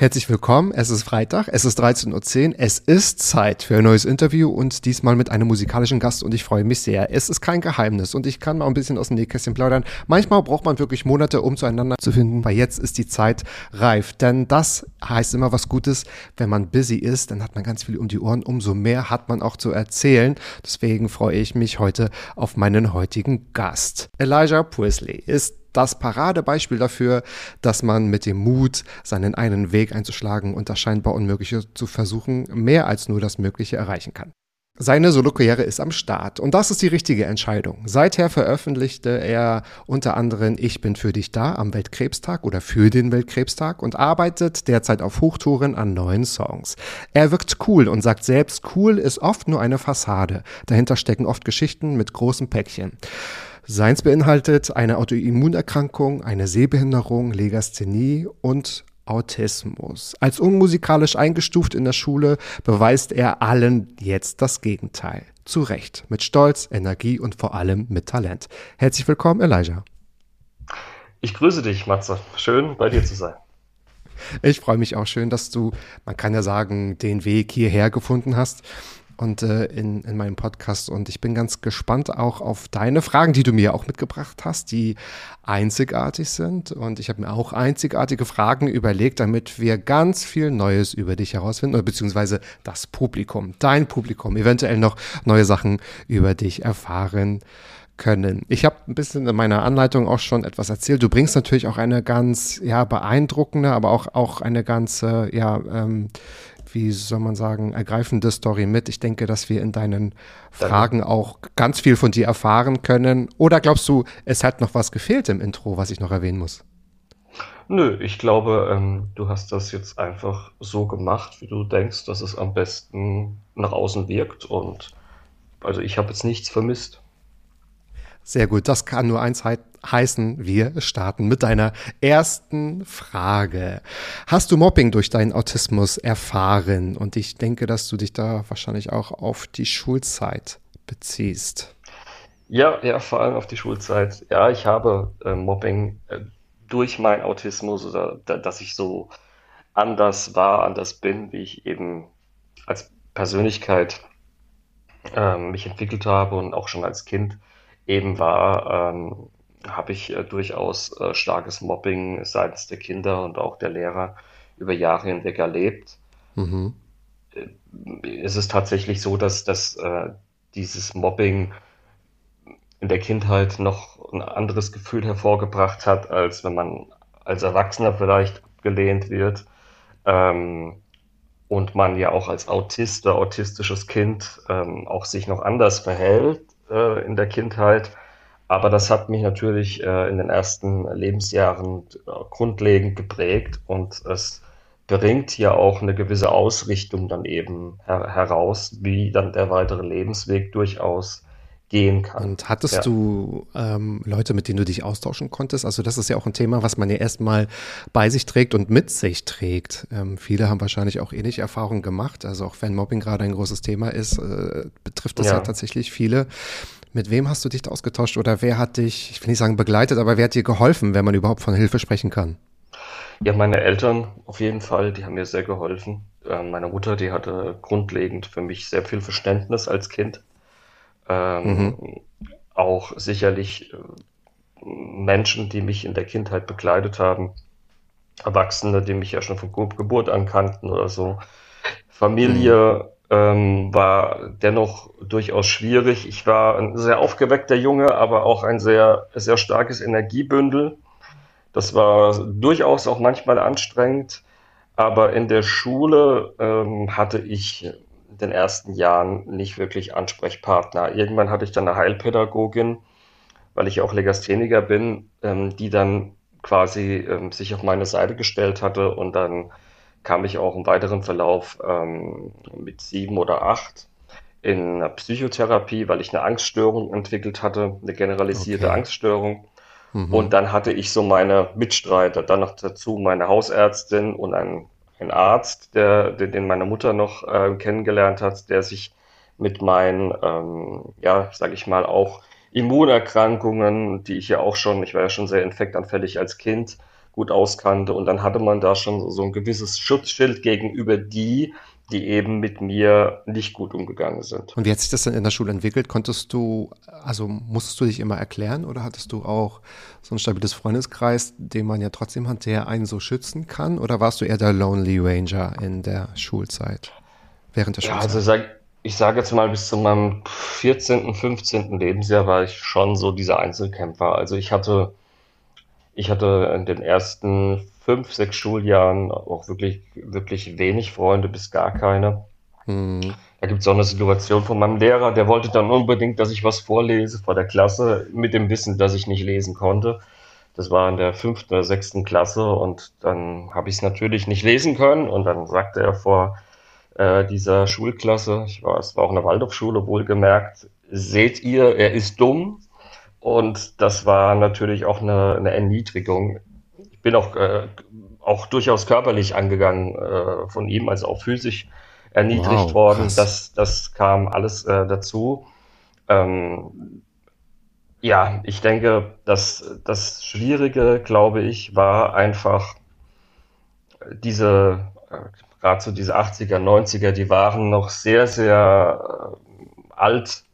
Herzlich willkommen, es ist Freitag, es ist 13.10 Uhr, es ist Zeit für ein neues Interview und diesmal mit einem musikalischen Gast und ich freue mich sehr. Es ist kein Geheimnis und ich kann mal ein bisschen aus dem Nähkästchen plaudern. Manchmal braucht man wirklich Monate, um zueinander zu finden, weil jetzt ist die Zeit reif. Denn das heißt immer was Gutes, wenn man busy ist, dann hat man ganz viel um die Ohren, umso mehr hat man auch zu erzählen. Deswegen freue ich mich heute auf meinen heutigen Gast. Elijah Priestley ist das Paradebeispiel dafür, dass man mit dem Mut, seinen einen Weg einzuschlagen und das scheinbar Unmögliche zu versuchen, mehr als nur das Mögliche erreichen kann. Seine Solokarriere ist am Start und das ist die richtige Entscheidung. Seither veröffentlichte er unter anderem Ich bin für dich da am Weltkrebstag oder für den Weltkrebstag und arbeitet derzeit auf Hochtouren an neuen Songs. Er wirkt cool und sagt selbst, cool ist oft nur eine Fassade. Dahinter stecken oft Geschichten mit großem Päckchen. Seins beinhaltet eine Autoimmunerkrankung, eine Sehbehinderung, Legasthenie und Autismus. Als unmusikalisch eingestuft in der Schule beweist er allen jetzt das Gegenteil. Zu Recht, mit Stolz, Energie und vor allem mit Talent. Herzlich willkommen, Elijah. Ich grüße dich, Matze. Schön, bei dir zu sein. Ich freue mich auch schön, dass du, man kann ja sagen, den Weg hierher gefunden hast und äh, in, in meinem Podcast. Und ich bin ganz gespannt auch auf deine Fragen, die du mir auch mitgebracht hast, die einzigartig sind. Und ich habe mir auch einzigartige Fragen überlegt, damit wir ganz viel Neues über dich herausfinden, oder beziehungsweise das Publikum, dein Publikum, eventuell noch neue Sachen über dich erfahren können. Ich habe ein bisschen in meiner Anleitung auch schon etwas erzählt. Du bringst natürlich auch eine ganz ja beeindruckende, aber auch auch eine ganze ja ähm, wie soll man sagen, ergreifende Story mit. Ich denke, dass wir in deinen Fragen auch ganz viel von dir erfahren können. Oder glaubst du, es hat noch was gefehlt im Intro, was ich noch erwähnen muss? Nö, ich glaube, ähm, du hast das jetzt einfach so gemacht, wie du denkst, dass es am besten nach außen wirkt. Und also ich habe jetzt nichts vermisst. Sehr gut, das kann nur eins he heißen. Wir starten mit deiner ersten Frage. Hast du Mobbing durch deinen Autismus erfahren? Und ich denke, dass du dich da wahrscheinlich auch auf die Schulzeit beziehst. Ja, ja, vor allem auf die Schulzeit. Ja, ich habe äh, Mobbing äh, durch meinen Autismus oder da, dass ich so anders war, anders bin, wie ich eben als Persönlichkeit äh, mich entwickelt habe und auch schon als Kind eben war, ähm, habe ich äh, durchaus äh, starkes Mobbing seitens der Kinder und auch der Lehrer über Jahre hinweg erlebt. Mhm. Es ist tatsächlich so, dass, dass äh, dieses Mobbing in der Kindheit noch ein anderes Gefühl hervorgebracht hat, als wenn man als Erwachsener vielleicht abgelehnt wird. Ähm, und man ja auch als Autist oder autistisches Kind ähm, auch sich noch anders verhält äh, in der Kindheit. Aber das hat mich natürlich äh, in den ersten Lebensjahren äh, grundlegend geprägt und es bringt ja auch eine gewisse Ausrichtung dann eben her heraus, wie dann der weitere Lebensweg durchaus gehen kann. Und hattest ja. du ähm, Leute, mit denen du dich austauschen konntest? Also das ist ja auch ein Thema, was man ja erstmal bei sich trägt und mit sich trägt. Ähm, viele haben wahrscheinlich auch ähnliche Erfahrungen gemacht. Also auch wenn Mobbing gerade ein großes Thema ist, äh, betrifft das ja. ja tatsächlich viele. Mit wem hast du dich ausgetauscht oder wer hat dich, ich will nicht sagen begleitet, aber wer hat dir geholfen, wenn man überhaupt von Hilfe sprechen kann? Ja, meine Eltern auf jeden Fall, die haben mir sehr geholfen. Äh, meine Mutter, die hatte grundlegend für mich sehr viel Verständnis als Kind. Ähm, mhm. Auch sicherlich äh, Menschen, die mich in der Kindheit begleitet haben. Erwachsene, die mich ja schon von Geburt an kannten oder so. Familie mhm. ähm, war dennoch durchaus schwierig. Ich war ein sehr aufgeweckter Junge, aber auch ein sehr, sehr starkes Energiebündel. Das war durchaus auch manchmal anstrengend, aber in der Schule ähm, hatte ich den ersten Jahren nicht wirklich Ansprechpartner. Irgendwann hatte ich dann eine Heilpädagogin, weil ich auch Legastheniker bin, ähm, die dann quasi ähm, sich auf meine Seite gestellt hatte und dann kam ich auch im weiteren Verlauf ähm, mit sieben oder acht in einer Psychotherapie, weil ich eine Angststörung entwickelt hatte, eine generalisierte Okay. Angststörung. Mhm. Und dann hatte ich so meine Mitstreiter, dann noch dazu meine Hausärztin und ein, ein Arzt, der, der, den meine Mutter noch äh, kennengelernt hat, der sich mit meinen, ähm, ja, sage ich mal, auch Immunerkrankungen, die ich ja auch schon, ich war ja schon sehr infektanfällig als Kind, gut auskannte. Und dann hatte man da schon so ein gewisses Schutzschild gegenüber die, die eben mit mir nicht gut umgegangen sind. Und wie hat sich das denn in der Schule entwickelt? Konntest du, also musstest du dich immer erklären oder hattest du auch so ein stabiles Freundeskreis, den man ja trotzdem hat, der einen so schützen kann? Oder warst du eher der Lonely Ranger in der Schulzeit? Während der Ja, Schulzeit? also sag, ich sage jetzt mal, bis zu meinem 14., 15. Lebensjahr war ich schon so dieser Einzelkämpfer. Also ich hatte, ich hatte in den ersten fünf, sechs Schuljahren auch wirklich, wirklich wenig Freunde, bis gar keine. Hm. Da gibt es auch eine Situation von meinem Lehrer, der wollte dann unbedingt, dass ich was vorlese vor der Klasse, mit dem Wissen, dass ich nicht lesen konnte. Das war in der fünften oder sechsten Klasse und dann habe ich es natürlich nicht lesen können und dann sagte er vor äh, dieser Schulklasse, ich war, es war auch eine Waldorfschule wohlgemerkt, seht ihr, er ist dumm und das war natürlich auch eine, eine Erniedrigung. Ich bin auch, äh, auch durchaus körperlich angegangen äh, von ihm, also auch physisch erniedrigt Wow, worden. krass. Das, das kam alles äh, dazu. Ähm, ja, ich denke, dass das Schwierige, glaube ich, war einfach diese, äh, gerade so diese 80er, 90er, die waren noch sehr, sehr äh, alt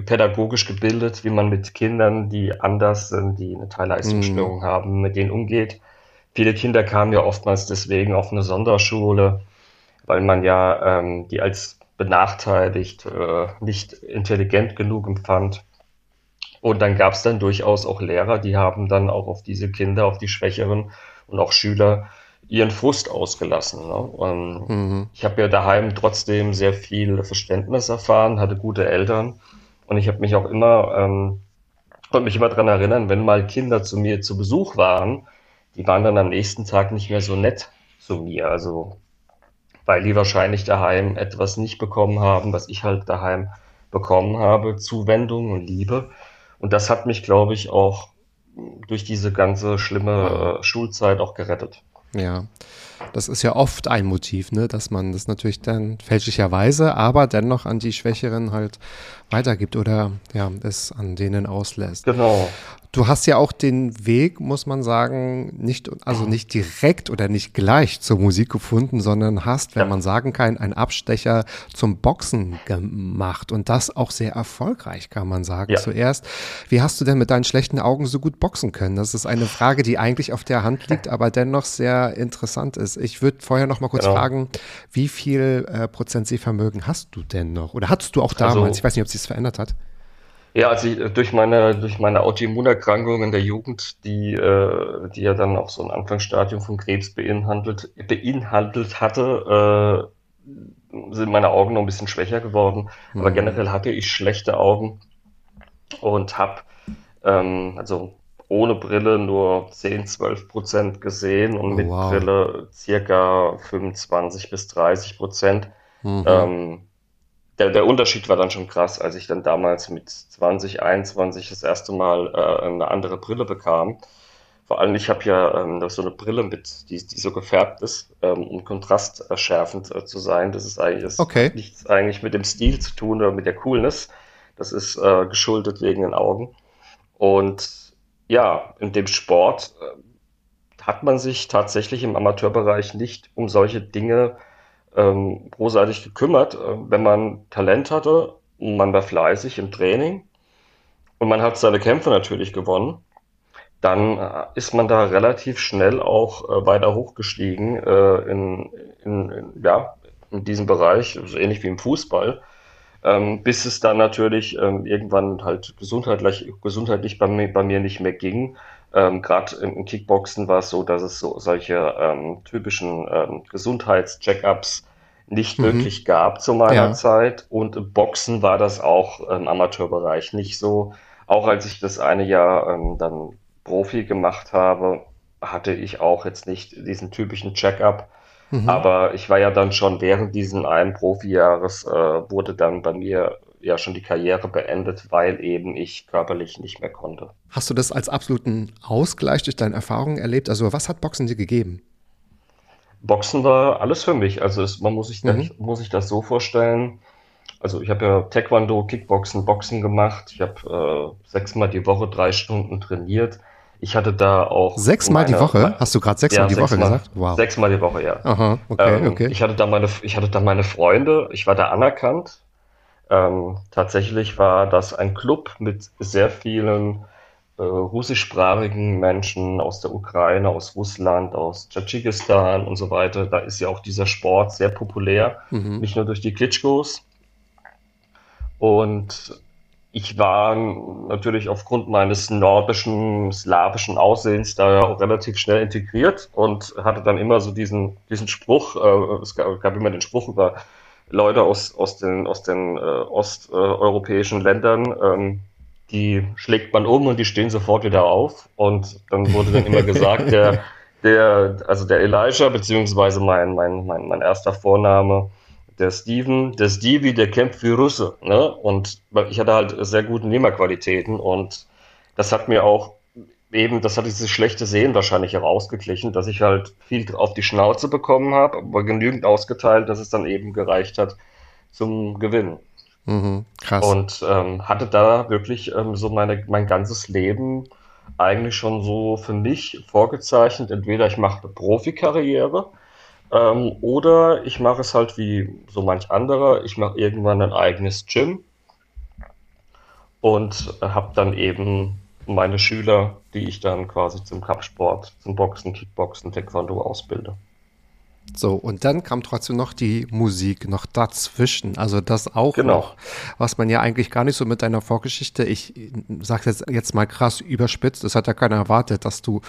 pädagogisch gebildet, wie man mit Kindern, die anders sind, die eine Teilleistungsstörung haben, mit denen umgeht. Viele Kinder kamen ja oftmals deswegen auf eine Sonderschule, weil man ja ähm, die als benachteiligt, äh, nicht intelligent genug empfand. Und dann gab es dann durchaus auch Lehrer, die haben dann auch auf diese Kinder, auf die Schwächeren und auch Schüler ihren Frust ausgelassen. Ne? Und Mhm. ich habe ja daheim trotzdem sehr viel Verständnis erfahren, hatte gute Eltern und ich habe mich auch immer, ähm, konnte mich immer daran erinnern, wenn mal Kinder zu mir zu Besuch waren, die waren dann am nächsten Tag nicht mehr so nett zu mir. Also weil die wahrscheinlich daheim etwas nicht bekommen haben, was ich halt daheim bekommen habe, Zuwendung und Liebe. Und das hat mich, glaube ich, auch durch diese ganze schlimme äh, Schulzeit auch gerettet. Ja, das ist ja oft ein Motiv, ne, dass man das natürlich dann fälschlicherweise, aber dennoch an die Schwächeren halt weitergibt oder ja, es an denen auslässt. Genau. Du hast ja auch den Weg, muss man sagen, nicht, also nicht direkt oder nicht gleich zur Musik gefunden, sondern hast, wenn Ja. man sagen kann, einen Abstecher zum Boxen gemacht und das auch sehr erfolgreich, kann man sagen. Ja. Zuerst, wie hast du denn mit deinen schlechten Augen so gut boxen können? Das ist eine Frage, die eigentlich auf der Hand liegt, aber dennoch sehr interessant ist. Ich würde vorher noch mal kurz Genau. fragen, wie viel äh, Prozent Sehvermögen hast du denn noch? Oder hattest du auch Also- damals? ich weiß nicht, ob sich das verändert hat. Ja, also ich, durch meine, durch meine Autoimmunerkrankung in der Jugend, die, äh, die ja dann auch so ein Anfangsstadium von Krebs beinhaltet, beinhaltet hatte, äh, sind meine Augen noch ein bisschen schwächer geworden. Aber Mhm. generell hatte ich schlechte Augen und habe ähm, also ohne Brille nur 10, 12 Prozent gesehen und Oh, mit wow. Brille circa 25 bis 30 Prozent. Mhm. Ähm, der, der Unterschied war dann schon krass, als ich dann damals mit 20, 21 das erste Mal äh, eine andere Brille bekam. Vor allem, ich habe ja ähm, so eine Brille mit, die, die so gefärbt ist, ähm, um kontrasterschärfend äh, zu sein. Das ist eigentlich das Okay. hat nichts eigentlich mit dem Stil zu tun oder mit der Coolness. Das ist äh, geschuldet wegen den Augen. Und ja, in dem Sport äh, hat man sich tatsächlich im Amateurbereich nicht um solche Dinge ähm, großartig gekümmert. Äh, wenn man Talent hatte man war fleißig im Training und man hat seine Kämpfe natürlich gewonnen, dann äh, ist man da relativ schnell auch äh, weiter hochgestiegen äh, in, in, in, ja, in diesem Bereich, so ähnlich wie im Fußball, ähm, bis es dann natürlich ähm, irgendwann halt gesundheitlich, gesundheitlich bei mir, bei mir nicht mehr ging. Ähm, Gerade im, Kickboxen war es so, dass es so solche ähm, typischen ähm, Gesundheitscheckups nicht mhm. wirklich gab zu meiner ja. Zeit. Und im Boxen war das auch im Amateurbereich nicht so. Auch als ich das eine Jahr ähm, dann Profi gemacht habe, hatte ich auch jetzt nicht diesen typischen Check-up. Mhm. Aber ich war ja dann schon während diesen einen Profijahres, äh, wurde dann bei mir ja schon die Karriere beendet, weil eben ich körperlich nicht mehr konnte. Hast du das als absoluten Ausgleich durch deine Erfahrungen erlebt? Also was hat Boxen dir gegeben? Boxen war alles für mich. Also es, man muss sich, mhm. muss sich das so vorstellen. Also ich habe ja Taekwondo, Kickboxen, Boxen gemacht. Ich habe äh, sechsmal die Woche drei Stunden trainiert. Ich hatte da auch. Sechsmal die Woche? Hast du gerade sechsmal ja, die Woche gesagt? Wow. Sechsmal die Woche, ja. Aha, okay, ähm, okay. Ich hatte da meine, ich hatte da meine Freunde. Ich war da anerkannt. Ähm, tatsächlich war das ein Club mit sehr vielen äh, russischsprachigen Menschen aus der Ukraine, aus Russland, aus Tadschikistan und so weiter. Da ist ja auch dieser Sport sehr populär, mhm. nicht nur durch die Klitschkos. Und ich war natürlich aufgrund meines nordischen, slawischen Aussehens da ja auch relativ schnell integriert und hatte dann immer so diesen, diesen Spruch, äh, es gab, gab, immer den Spruch über Leute aus, aus den, aus den äh, osteuropäischen Ländern, ähm, die schlägt man um und die stehen sofort wieder auf. Und dann wurde dann immer gesagt, der, der, also der Elijah, beziehungsweise mein, mein, mein, mein erster Vorname, der Steven, der Stevie, der kämpft wie Russe. Ne? Und ich hatte halt sehr gute Nehmerqualitäten und das hat mir auch eben, das hat dieses schlechte Sehen wahrscheinlich herausgeglichen, dass ich halt viel auf die Schnauze bekommen habe, aber genügend ausgeteilt, dass es dann eben gereicht hat zum Gewinnen. Mhm, krass. Und ähm, hatte da wirklich ähm, so meine, mein ganzes Leben eigentlich schon so für mich vorgezeichnet. Entweder ich mache eine Profikarriere ähm, oder ich mache es halt wie so manch anderer. Ich mache irgendwann ein eigenes Gym und habe dann eben meine Schüler, die ich dann quasi zum Kampfsport, zum Boxen, Kickboxen, Taekwondo ausbilde. So, und dann kam trotzdem noch die Musik noch dazwischen. Also das auch genau. noch, was man ja eigentlich gar nicht so mit deiner Vorgeschichte, ich sage jetzt, jetzt mal krass überspitzt, das hat ja keiner erwartet, dass du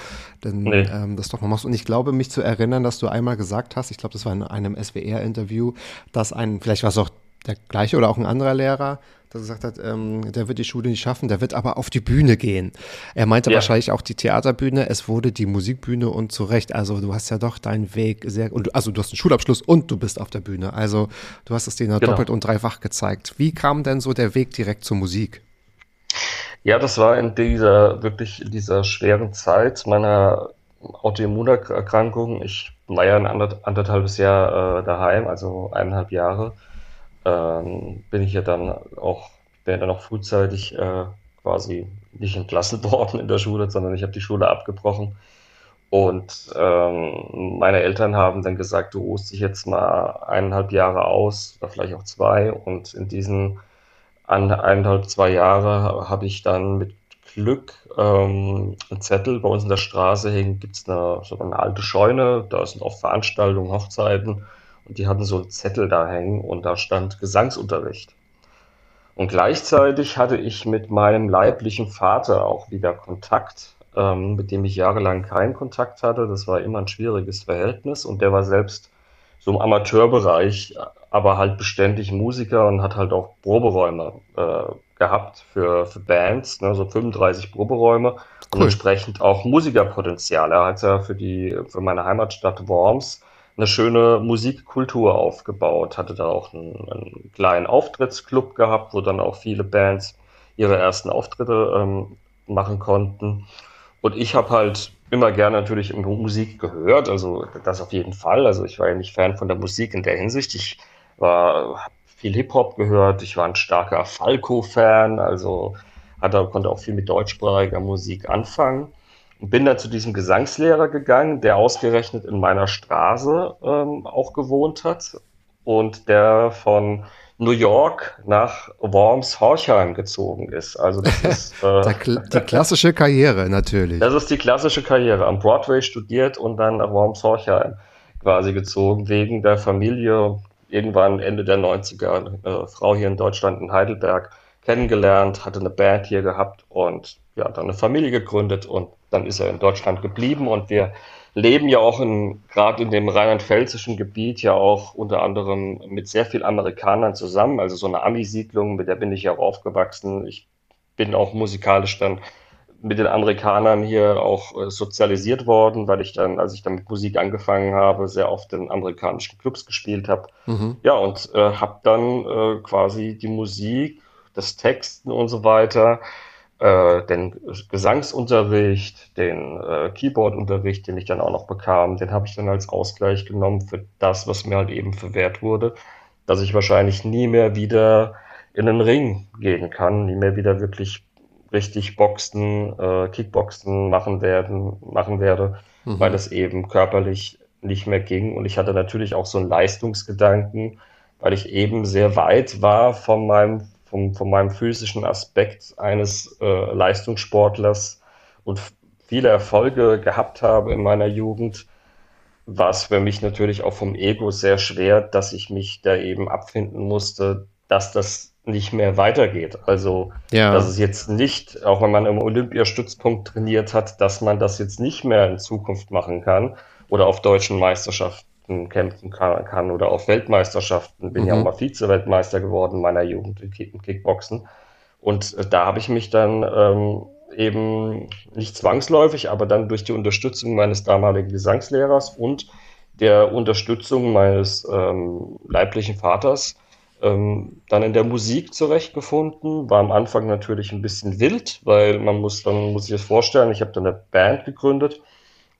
denn, nee. ähm, das doch mal machst. Und ich glaube, mich zu erinnern, dass du einmal gesagt hast, ich glaube, das war in einem SWR-Interview, dass ein, vielleicht war es auch der gleiche oder auch ein anderer Lehrer, dass er gesagt hat, ähm, der wird die Schule nicht schaffen, der wird aber auf die Bühne gehen. Er meinte ja. wahrscheinlich auch die Theaterbühne, es wurde die Musikbühne und zu Recht. Also du hast ja doch deinen Weg sehr, und also du hast einen Schulabschluss und du bist auf der Bühne. Also du hast es denen genau. doppelt und dreifach gezeigt. Wie kam denn so der Weg direkt zur Musik? Ja, das war in dieser, wirklich in dieser schweren Zeit meiner Autoimmunerkrankung. Ich war ja ein anderthalbes Jahr äh, daheim, also eineinhalb Jahre ähm, bin ich ja dann auch, ja dann auch frühzeitig äh, quasi nicht entlassen worden in der Schule, sondern ich habe die Schule abgebrochen. Und ähm, meine Eltern haben dann gesagt, du ruhst dich jetzt mal eineinhalb Jahre aus oder vielleicht auch zwei. Und in diesen eineinhalb, zwei Jahre habe ich dann mit Glück ähm, einen Zettel bei uns in der Straße hängen, gibt es eine, so eine alte Scheune, da sind auch Veranstaltungen, Hochzeiten. Und die hatten so einen Zettel da hängen und da stand Gesangsunterricht. Und gleichzeitig hatte ich mit meinem leiblichen Vater auch wieder Kontakt, ähm, mit dem ich jahrelang keinen Kontakt hatte. Das war immer ein schwieriges Verhältnis und der war selbst so im Amateurbereich, aber halt beständig Musiker und hat halt auch Proberäume äh, gehabt für, für Bands, ne, so 35 Proberäume cool. und entsprechend auch Musikerpotenzial. Er hat ja für die, für meine Heimatstadt Worms eine schöne Musikkultur aufgebaut, hatte da auch einen, einen kleinen Auftrittsclub gehabt, wo dann auch viele Bands ihre ersten Auftritte ähm, machen konnten. Und ich habe halt immer gerne natürlich Musik gehört, also das auf jeden Fall. Also ich war ja nicht Fan von der Musik in der Hinsicht. Ich war viel Hip-Hop gehört, ich war ein starker Falco-Fan, also hatte, konnte auch viel mit deutschsprachiger Musik anfangen bin dann zu diesem Gesangslehrer gegangen, der ausgerechnet in meiner Straße ähm, auch gewohnt hat und der von New York nach Worms-Horchheim gezogen ist. Also das ist äh, die klassische Karriere natürlich. Das ist die klassische Karriere. Am Broadway studiert und dann nach Worms-Horchheim quasi gezogen wegen der Familie. Irgendwann Ende der 90er, äh, Frau hier in Deutschland in Heidelberg kennengelernt, hatte eine Band hier gehabt und ja, dann eine Familie gegründet und dann ist er in Deutschland geblieben und wir leben ja auch in, gerade in dem rheinland-pfälzischen Gebiet ja auch unter anderem mit sehr vielen Amerikanern zusammen, also so eine Ami-Siedlung, mit der bin ich ja auch aufgewachsen. Ich bin auch musikalisch dann mit den Amerikanern hier auch äh, sozialisiert worden, weil ich dann, als ich dann mit Musik angefangen habe, sehr oft in amerikanischen Clubs gespielt habe. Mhm. Ja, und äh, habe dann äh, quasi die Musik, das Texten und so weiter äh, den Gesangsunterricht, den äh, Keyboardunterricht, den ich dann auch noch bekam, den habe ich dann als Ausgleich genommen für das, was mir halt eben verwehrt wurde, dass ich wahrscheinlich nie mehr wieder in den Ring gehen kann, nie mehr wieder wirklich richtig Boxen, äh, Kickboxen machen werden, machen werde, mhm. weil das eben körperlich nicht mehr ging. Und ich hatte natürlich auch so einen Leistungsgedanken, weil ich eben sehr weit war von meinem vom, von meinem physischen Aspekt eines äh, Leistungssportlers und viele Erfolge gehabt habe in meiner Jugend, war es für mich natürlich auch vom Ego sehr schwer, dass ich mich da eben abfinden musste, dass das nicht mehr weitergeht. Also, ja. dass es jetzt nicht, auch wenn man im Olympiastützpunkt trainiert hat, dass man das jetzt nicht mehr in Zukunft machen kann oder auf deutschen Meisterschaften kämpfen kann, oder auf Weltmeisterschaften. Bin mhm. ja auch mal Vize-Weltmeister geworden in meiner Jugend im Kickboxen. Und äh, da habe ich mich dann ähm, eben nicht zwangsläufig, aber dann durch die Unterstützung meines damaligen Gesangslehrers und der Unterstützung meines ähm, leiblichen Vaters ähm, dann in der Musik zurechtgefunden. War am Anfang natürlich ein bisschen wild, weil man muss dann muss ich das vorstellen, ich habe dann eine Band gegründet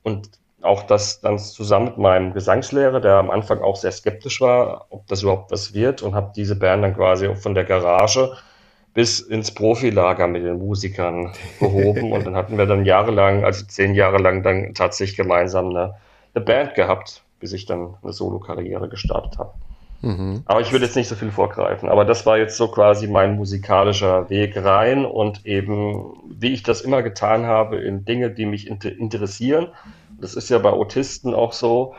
und auch das dann zusammen mit meinem Gesangslehrer, der am Anfang auch sehr skeptisch war, ob das überhaupt was wird und habe diese Band dann quasi von der Garage bis ins Profilager mit den Musikern gehoben und dann hatten wir dann jahrelang, also zehn Jahre lang dann tatsächlich gemeinsam eine, eine Band gehabt, bis ich dann eine Solo-Karriere gestartet habe. Mhm. Aber ich will jetzt nicht so viel vorgreifen. Aber das war jetzt so quasi mein musikalischer Weg rein und eben, wie ich das immer getan habe, in Dinge, die mich inter interessieren das ist ja bei Autisten auch so.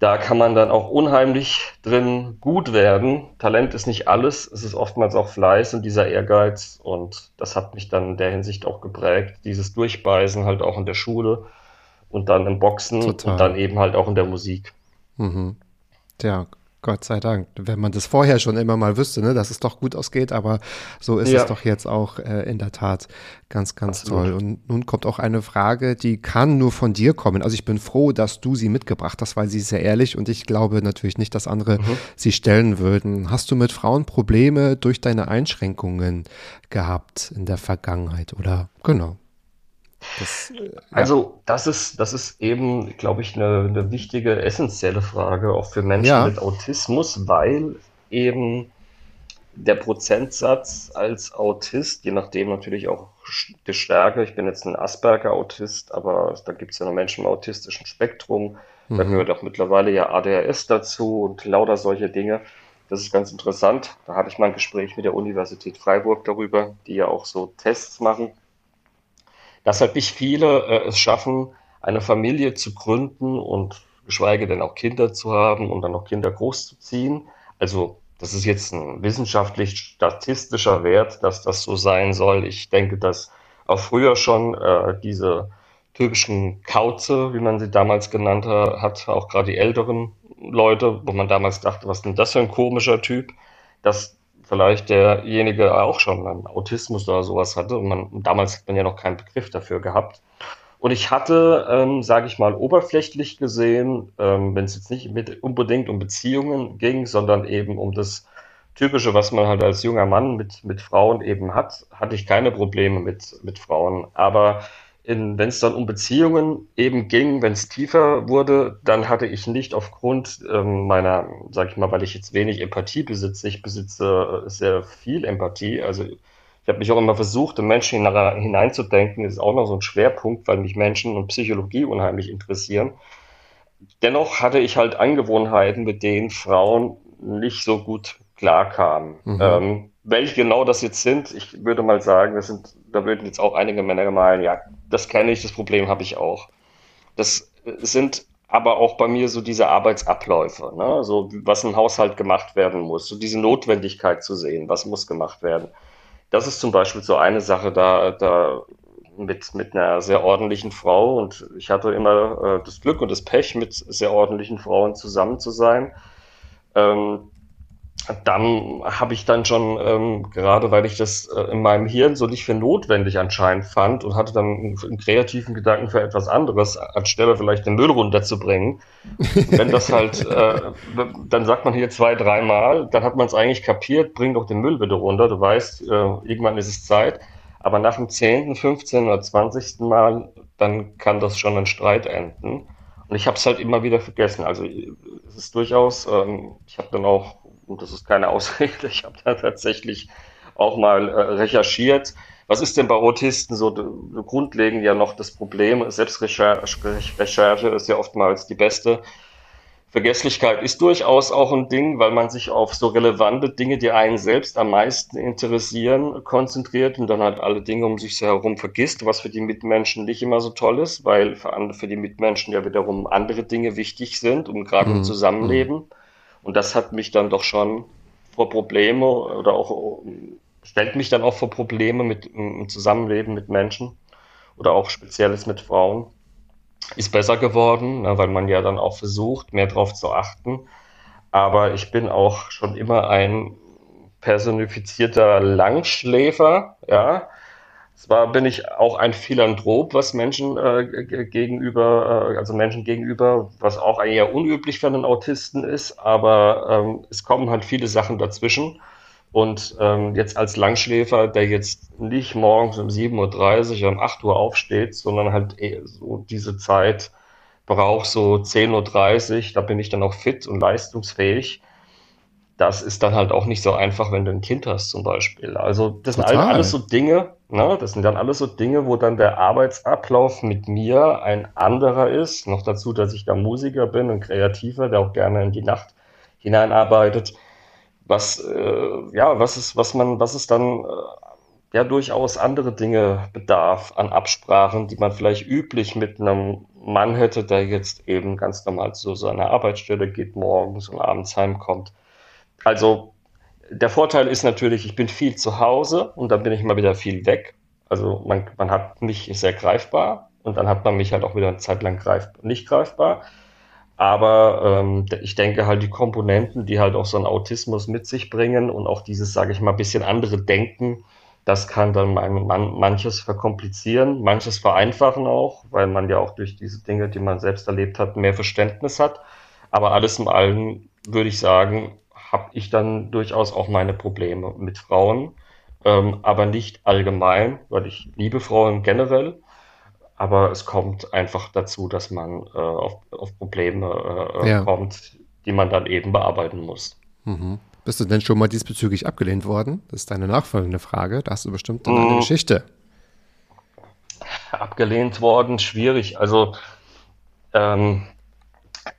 Da kann man dann auch unheimlich drin gut werden. Talent ist nicht alles, es ist oftmals auch Fleiß und dieser Ehrgeiz. Und das hat mich dann in der Hinsicht auch geprägt. Dieses Durchbeißen halt auch in der Schule und dann im Boxen Total. und dann eben halt auch in der Musik. Mhm. Ja, Gott sei Dank. Wenn man das vorher schon immer mal wüsste, ne, dass es doch gut ausgeht, aber so ist ja. es doch jetzt auch äh, in der Tat ganz, ganz Absolut. toll. Und nun kommt auch eine Frage, die kann nur von dir kommen. Also ich bin froh, dass du sie mitgebracht hast, weil sie ist sehr ehrlich und ich glaube natürlich nicht, dass andere mhm. sie stellen würden. Hast du mit Frauen Probleme durch deine Einschränkungen gehabt in der Vergangenheit oder genau? Das, äh, also das ist, das ist eben, glaube ich, eine, eine, wichtige, essentielle Frage auch für Menschen ja. mit Autismus, weil eben der Prozentsatz als Autist, je nachdem natürlich auch die Stärke, ich bin jetzt ein Asperger-Autist, aber da gibt es ja noch Menschen im autistischen Spektrum, mhm. da gehört auch mittlerweile ja ADHS dazu und lauter solche Dinge. Das ist ganz interessant. Da hatte ich mal ein Gespräch mit der Universität Freiburg darüber, die ja auch so Tests machen dass halt nicht viele äh, es schaffen, eine Familie zu gründen und geschweige denn auch Kinder zu haben und dann auch Kinder großzuziehen. Also das ist jetzt ein wissenschaftlich statistischer Wert, dass das so sein soll. Ich denke, dass auch früher schon äh, diese typischen Kauze, wie man sie damals genannt hat, auch gerade die älteren Leute, wo man damals dachte, was ist denn das für ein komischer Typ, dass vielleicht derjenige auch schon einen Autismus oder sowas hatte. Und man, damals hat man ja noch keinen Begriff dafür gehabt. Und ich hatte, ähm, sage ich mal, oberflächlich gesehen, ähm, wenn es jetzt nicht mit, unbedingt um Beziehungen ging, sondern eben um das Typische, was man halt als junger Mann mit, mit Frauen eben hat, hatte ich keine Probleme mit, mit Frauen. Aber wenn es dann um Beziehungen eben ging, wenn es tiefer wurde, dann hatte ich nicht aufgrund ähm, meiner, sag ich mal, weil ich jetzt wenig Empathie besitze, ich besitze äh, sehr viel Empathie, also ich habe mich auch immer versucht, in Menschen hineinzudenken, das ist auch noch so ein Schwerpunkt, weil mich Menschen und Psychologie unheimlich interessieren. Dennoch hatte ich halt Angewohnheiten, mit denen Frauen nicht so gut klarkamen. Mhm. Ähm, welche genau das jetzt sind, ich würde mal sagen, das sind, da würden jetzt auch einige Männer meinen, ja, das kenne ich, das Problem habe ich auch. Das sind aber auch bei mir so diese Arbeitsabläufe, ne? so was im Haushalt gemacht werden muss, so diese Notwendigkeit zu sehen, was muss gemacht werden. das ist zum Beispiel so eine Sache, da, da mit, mit einer sehr ordentlichen Frau und ich hatte immer äh, das Glück und das Pech, mit sehr ordentlichen Frauen zusammen zu sein. Ähm, dann habe ich dann schon, ähm, gerade weil ich das äh, in meinem Hirn so nicht für notwendig anscheinend fand und hatte dann einen, einen kreativen Gedanken für etwas anderes, anstelle vielleicht den Müll runterzubringen. Wenn das halt, äh, dann sagt man hier zwei, dreimal, dann hat man es eigentlich kapiert, bring doch den Müll bitte runter, du weißt, äh, irgendwann ist es Zeit. Aber nach dem 10., 15. oder 20. Mal, dann kann das schon ein Streit enden. Und ich habe es halt immer wieder vergessen. Also es ist durchaus, ähm, ich habe dann auch und das ist keine Ausrede, ich habe da tatsächlich auch mal äh, recherchiert. Was ist denn bei Autisten so, so grundlegend ja noch das Problem? Selbstrecherche ist ja oftmals die beste. Vergesslichkeit ist durchaus auch ein Ding, weil man sich auf so relevante Dinge, die einen selbst am meisten interessieren, konzentriert und dann halt alle Dinge um sich herum vergisst, was für die Mitmenschen nicht immer so toll ist, weil für, für die Mitmenschen ja wiederum andere Dinge wichtig sind, um gerade mhm. im Zusammenleben. Und das hat mich dann doch schon vor Probleme oder auch stellt mich dann auch vor Probleme mit im Zusammenleben mit Menschen oder auch Spezielles mit Frauen. Ist besser geworden, ne, weil man ja dann auch versucht, mehr darauf zu achten. Aber ich bin auch schon immer ein personifizierter Langschläfer, ja. Zwar bin ich auch ein Philanthrop, was Menschen äh, gegenüber, äh, also Menschen gegenüber, was auch eher unüblich für einen Autisten ist, aber ähm, es kommen halt viele Sachen dazwischen. Und ähm, jetzt als Langschläfer, der jetzt nicht morgens um 7.30 Uhr, um 8 Uhr aufsteht, sondern halt so diese Zeit braucht, so 10.30 Uhr, da bin ich dann auch fit und leistungsfähig das ist dann halt auch nicht so einfach, wenn du ein Kind hast zum Beispiel. Also das Total. sind alles so Dinge, ne? das sind dann alles so Dinge, wo dann der Arbeitsablauf mit mir ein anderer ist. Noch dazu, dass ich da Musiker bin und Kreativer, der auch gerne in die Nacht hineinarbeitet. Was, äh, ja, was ist, was man, was ist dann äh, ja durchaus andere Dinge bedarf an Absprachen, die man vielleicht üblich mit einem Mann hätte, der jetzt eben ganz normal zu seiner Arbeitsstelle geht morgens und abends heimkommt. Also der Vorteil ist natürlich, ich bin viel zu Hause und dann bin ich mal wieder viel weg. Also man, man hat mich sehr greifbar und dann hat man mich halt auch wieder eine Zeit lang greif, nicht greifbar. Aber ähm, ich denke halt die Komponenten, die halt auch so ein Autismus mit sich bringen und auch dieses, sage ich mal, bisschen andere Denken, das kann dann man, man, manches verkomplizieren, manches vereinfachen auch, weil man ja auch durch diese Dinge, die man selbst erlebt hat, mehr Verständnis hat. Aber alles in allem würde ich sagen, habe ich dann durchaus auch meine Probleme mit Frauen, ähm, aber nicht allgemein, weil ich liebe Frauen generell. Aber es kommt einfach dazu, dass man äh, auf, auf, Probleme äh, ja. kommt, die man dann eben bearbeiten muss. Mhm. Bist du denn schon mal diesbezüglich abgelehnt worden? Das ist deine nachfolgende Frage. Da hast du bestimmt dann eine mhm. Geschichte. Abgelehnt worden, schwierig. Also ähm,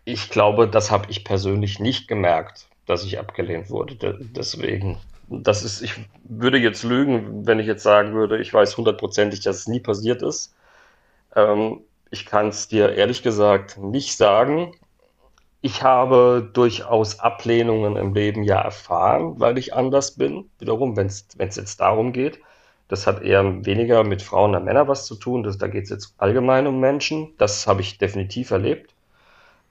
ich glaube, das habe ich persönlich nicht gemerkt dass ich abgelehnt wurde. deswegen, das ist, ich würde jetzt lügen, wenn ich jetzt sagen würde, ich weiß hundertprozentig, dass es nie passiert ist. Ähm, ich kann es dir ehrlich gesagt nicht sagen. Ich habe durchaus Ablehnungen im Leben ja erfahren, weil ich anders bin. Wiederum, wenn es jetzt darum geht. Das hat eher weniger mit Frauen und Männern was zu tun. Das, da geht es jetzt allgemein um Menschen. Das habe ich definitiv erlebt.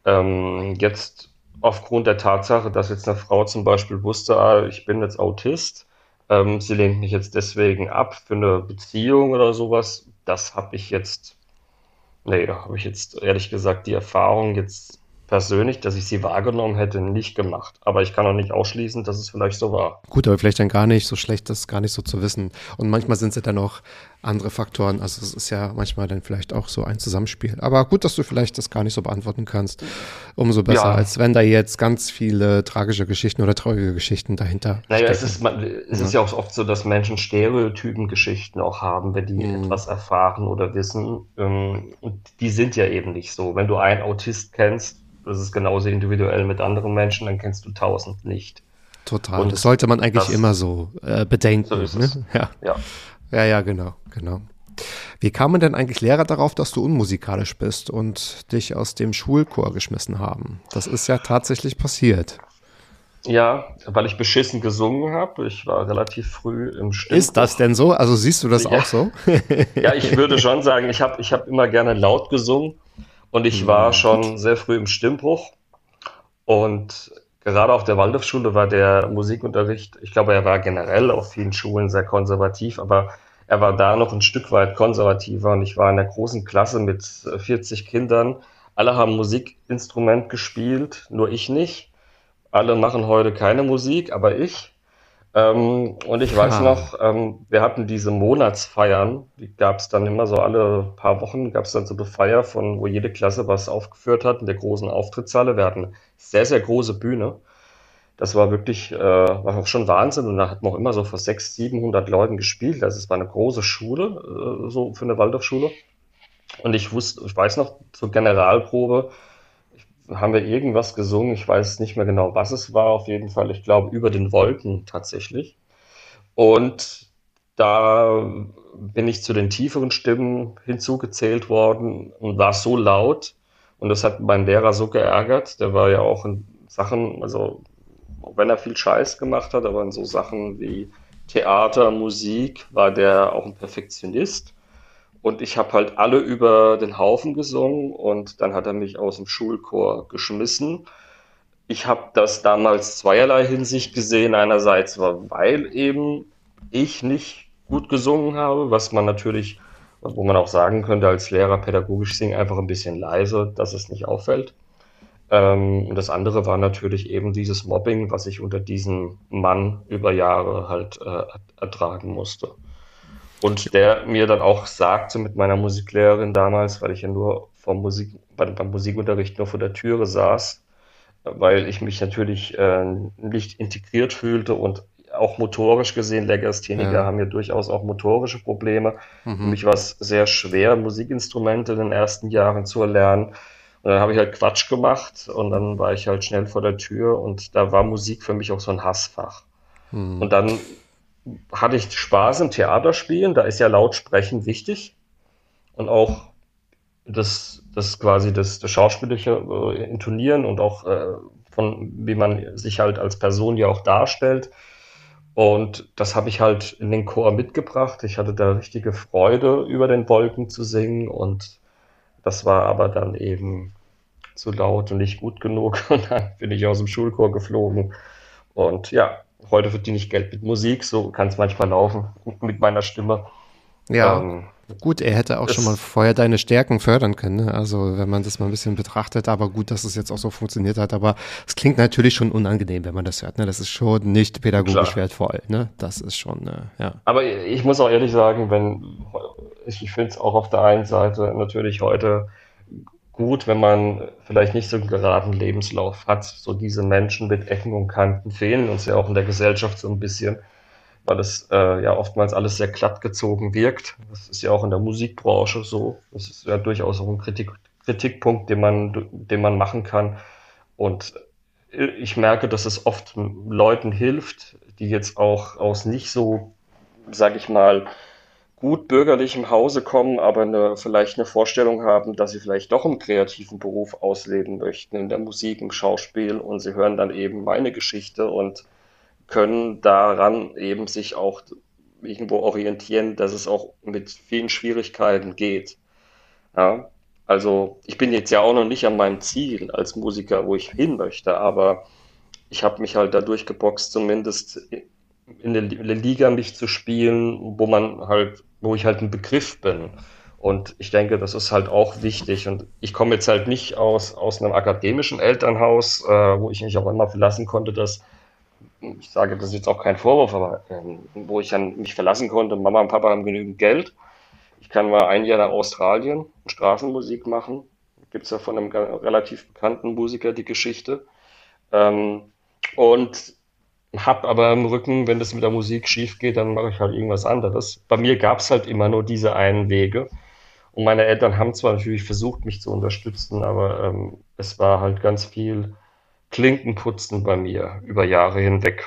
Ähm, jetzt aufgrund der Tatsache, dass jetzt eine Frau zum Beispiel wusste, ah, ich bin jetzt Autist, ähm, sie lehnt mich jetzt deswegen ab für eine Beziehung oder sowas, das habe ich jetzt, nee, da habe ich jetzt ehrlich gesagt die Erfahrung jetzt persönlich, dass ich sie wahrgenommen hätte, nicht gemacht. Aber ich kann auch nicht ausschließen, dass es vielleicht so war. Gut, aber vielleicht dann gar nicht so schlecht, das gar nicht so zu wissen. Und manchmal sind es ja dann auch andere Faktoren. Also es ist ja manchmal dann vielleicht auch so ein Zusammenspiel. Aber gut, dass du vielleicht das gar nicht so beantworten kannst. Umso besser, ja. als wenn da jetzt ganz viele tragische Geschichten oder traurige Geschichten dahinter Naja, stecken. es ist, es ja. ist ja auch oft so, dass Menschen Stereotypen Geschichten auch haben, wenn die mhm. etwas erfahren oder wissen. Ähm, und die sind ja eben nicht so. Wenn du einen Autist kennst, das ist genauso individuell mit anderen Menschen, dann kennst du tausend nicht. Total. Und das sollte man eigentlich das, immer so äh, bedenken. So ne? ja. ja. Ja, ja, genau, genau. Wie kamen denn eigentlich Lehrer darauf, dass du unmusikalisch bist und dich aus dem Schulchor geschmissen haben? Das ist ja tatsächlich passiert. Ja, weil ich beschissen gesungen habe. Ich war relativ früh im Stimmbruch. Ist das denn so? Also siehst du das ja. auch so? ja, ich würde schon sagen, ich habe ich hab immer gerne laut gesungen und ich war schon sehr früh im Stimmbruch. Und gerade auf der Waldorfschule war der Musikunterricht, ich glaube, er war generell auf vielen Schulen sehr konservativ, aber er war da noch ein Stück weit konservativer und ich war in der großen Klasse mit 40 Kindern. Alle haben Musikinstrument gespielt, nur ich nicht. Alle machen heute keine Musik, aber ich. Ähm, und ich weiß ah. noch, ähm, wir hatten diese Monatsfeiern, die gab es dann immer so alle paar Wochen, gab es dann so eine Feier, von wo jede Klasse was aufgeführt hat in der großen Auftrittshalle. Wir hatten eine sehr, sehr große Bühne. Das war wirklich, äh, war auch schon Wahnsinn. Und da hat man auch immer so vor 600, 700 Leuten gespielt. Also es war eine große Schule, äh, so für eine Waldorfschule. Und ich wusste, ich weiß noch, zur Generalprobe haben wir irgendwas gesungen. Ich weiß nicht mehr genau, was es war. Auf jeden Fall, ich glaube, über den Wolken tatsächlich. Und da bin ich zu den tieferen Stimmen hinzugezählt worden und war so laut. Und das hat meinen Lehrer so geärgert. Der war ja auch in Sachen, also wenn er viel Scheiß gemacht hat, aber in so Sachen wie Theater, Musik war der auch ein Perfektionist. Und ich habe halt alle über den Haufen gesungen und dann hat er mich aus dem Schulchor geschmissen. Ich habe das damals zweierlei Hinsicht gesehen. Einerseits war, weil eben ich nicht gut gesungen habe, was man natürlich, wo man auch sagen könnte, als Lehrer pädagogisch singen einfach ein bisschen leise, dass es nicht auffällt. Ähm, und das andere war natürlich eben dieses Mobbing, was ich unter diesem Mann über Jahre halt äh, ertragen musste. Und der mir dann auch sagte mit meiner Musiklehrerin damals, weil ich ja nur vom Musik, beim, Musikunterricht nur vor der Türe saß, weil ich mich natürlich äh, nicht integriert fühlte und auch motorisch gesehen, Legastheniker ja. haben ja durchaus auch motorische Probleme. Mhm. Für mich war es sehr schwer, Musikinstrumente in den ersten Jahren zu erlernen. Und dann habe ich halt Quatsch gemacht und dann war ich halt schnell vor der Tür und da war Musik für mich auch so ein Hassfach. Mhm. Und dann hatte ich Spaß im Theaterspielen, da ist ja Lautsprechen wichtig und auch das, das quasi das, das schauspielerische äh, Intonieren und auch äh, von wie man sich halt als Person ja auch darstellt. Und das habe ich halt in den Chor mitgebracht. Ich hatte da richtige Freude, über den Wolken zu singen und das war aber dann eben zu laut und nicht gut genug und dann bin ich aus dem Schulchor geflogen. Und ja, heute verdiene ich Geld mit Musik, so kann es manchmal laufen, mit meiner Stimme. Ja. Ähm, gut, er hätte auch schon mal vorher deine Stärken fördern können, ne? also wenn man das mal ein bisschen betrachtet, aber gut, dass es jetzt auch so funktioniert hat, aber es klingt natürlich schon unangenehm, wenn man das hört, ne? das ist schon nicht pädagogisch Klar. wertvoll, ne? das ist schon, äh, ja. Aber ich muss auch ehrlich sagen, wenn, ich finde es auch auf der einen Seite natürlich heute gut, wenn man vielleicht nicht so einen geraden Lebenslauf hat. So diese Menschen mit Ecken und Kanten fehlen uns ja auch in der Gesellschaft so ein bisschen, weil es äh, ja oftmals alles sehr glatt gezogen wirkt. Das ist ja auch in der Musikbranche so. Das ist ja durchaus auch ein Kritik, Kritikpunkt, den man, den man machen kann. Und ich merke, dass es oft Leuten hilft, die jetzt auch aus nicht so, sag ich mal, gut bürgerlichem Hause kommen, aber eine, vielleicht eine Vorstellung haben, dass sie vielleicht doch im kreativen Beruf ausleben möchten, in der Musik, im Schauspiel und sie hören dann eben meine Geschichte und können daran eben sich auch irgendwo orientieren, dass es auch mit vielen Schwierigkeiten geht. Ja, also ich bin jetzt ja auch noch nicht an meinem Ziel als Musiker, wo ich hin möchte, aber ich habe mich halt dadurch geboxt, zumindest in der Liga mich zu spielen, wo man halt wo ich halt ein Begriff bin. Und ich denke, das ist halt auch wichtig. Und ich komme jetzt halt nicht aus, aus einem akademischen Elternhaus, äh, wo ich mich auch immer verlassen konnte, dass, ich sage, das ist jetzt auch kein Vorwurf, aber äh, wo ich dann mich verlassen konnte, Mama und Papa haben genügend Geld. Ich kann mal ein Jahr nach Australien Straßenmusik machen. Gibt es ja von einem relativ bekannten Musiker die Geschichte. Ähm, und hab aber im Rücken, wenn das mit der Musik schief geht, dann mache ich halt irgendwas anderes. Bei mir gab es halt immer nur diese einen Wege. Und meine Eltern haben zwar natürlich versucht, mich zu unterstützen, aber ähm, es war halt ganz viel Klinkenputzen bei mir über Jahre hinweg.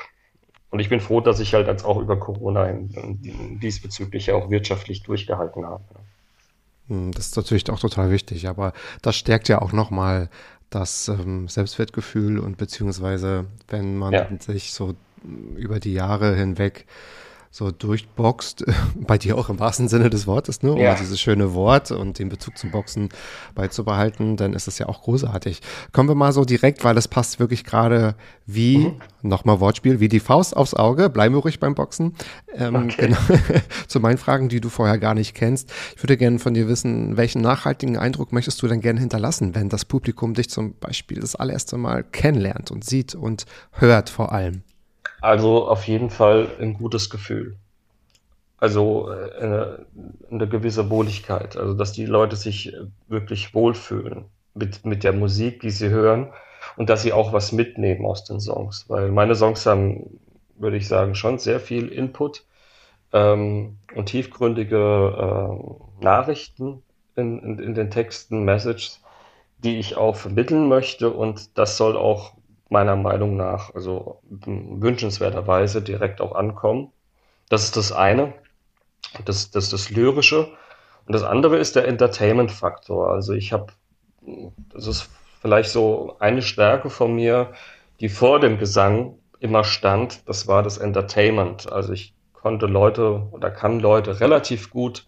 Und ich bin froh, dass ich halt jetzt auch über Corona diesbezüglich auch wirtschaftlich durchgehalten habe. Hm, das ist natürlich auch total wichtig, aber das stärkt ja auch nochmal das ähm, Selbstwertgefühl und beziehungsweise wenn man Ja. sich so über die Jahre hinweg so durchboxt, bei dir auch im wahrsten Sinne des Wortes, ne? um Ja. dieses schöne Wort und den Bezug zum Boxen beizubehalten, dann ist es ja auch großartig. Kommen wir mal so direkt, weil es passt wirklich gerade wie, Mhm. nochmal Wortspiel, wie die Faust aufs Auge, bleiben wir ruhig beim Boxen, ähm, Okay. genau, zu meinen Fragen, die du vorher gar nicht kennst. Ich würde gerne von dir wissen, welchen nachhaltigen Eindruck möchtest du denn gerne hinterlassen, wenn das Publikum dich zum Beispiel das allererste Mal kennenlernt und sieht und hört vor allem? Also auf jeden Fall ein gutes Gefühl. Also äh, eine, eine gewisse Wohligkeit. Also dass die Leute sich äh, wirklich wohlfühlen mit, mit der Musik, die sie hören und dass sie auch was mitnehmen aus den Songs. Weil meine Songs haben, würde ich sagen, schon sehr viel Input ähm, und tiefgründige äh, Nachrichten in, in, in den Texten, Messages, die ich auch vermitteln möchte. Und das soll auch meiner Meinung nach, also wünschenswerterweise direkt auch ankommen. Das ist das eine. Das, das ist das Lyrische. Und das andere ist der Entertainment-Faktor. Also ich habe, das ist vielleicht so eine Stärke von mir, die vor dem Gesang immer stand, das war das Entertainment. Also ich konnte Leute oder kann Leute relativ gut,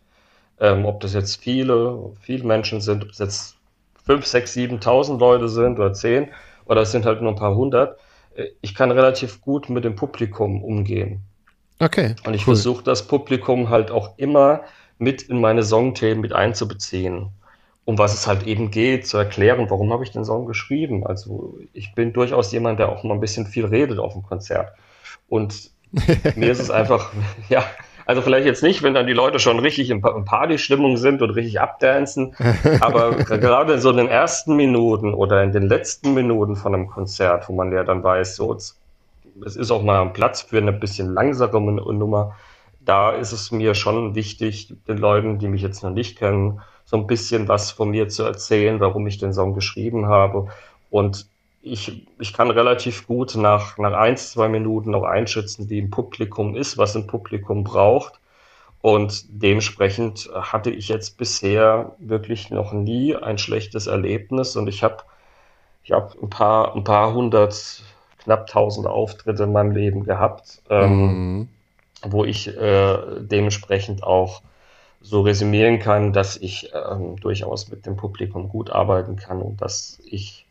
ähm, ob das jetzt viele, viele Menschen sind, ob es jetzt fünf, sechs, siebentausend Leute sind oder zehn, oder es sind halt nur ein paar hundert. Ich kann relativ gut mit dem Publikum umgehen. Okay. Und ich cool. versuche das Publikum halt auch immer mit in meine Songthemen mit einzubeziehen. Um was es halt eben geht, zu erklären, warum habe ich den Song geschrieben. Also ich bin durchaus jemand, der auch mal ein bisschen viel redet auf dem Konzert. Und mir ist es einfach, ja, also vielleicht jetzt nicht, wenn dann die Leute schon richtig in Pa- in Partystimmung sind und richtig abdancen, aber gerade in so den ersten Minuten oder in den letzten Minuten von einem Konzert, wo man ja dann weiß, so, es es ist auch mal ein Platz für eine bisschen langsamere Nummer. Da ist es mir schon wichtig, den Leuten, die mich jetzt noch nicht kennen, so ein bisschen was von mir zu erzählen, warum ich den Song geschrieben habe. Und ich, ich kann relativ gut nach, nach ein, zwei Minuten auch einschätzen, wie ein Publikum ist, was ein Publikum braucht. Und dementsprechend hatte ich jetzt bisher wirklich noch nie ein schlechtes Erlebnis. Und ich habe ich hab ein paar, ein paar hundert, knapp tausend Auftritte in meinem Leben gehabt, ähm, Mhm. wo ich äh, dementsprechend auch so resümieren kann, dass ich ähm, durchaus mit dem Publikum gut arbeiten kann und dass ich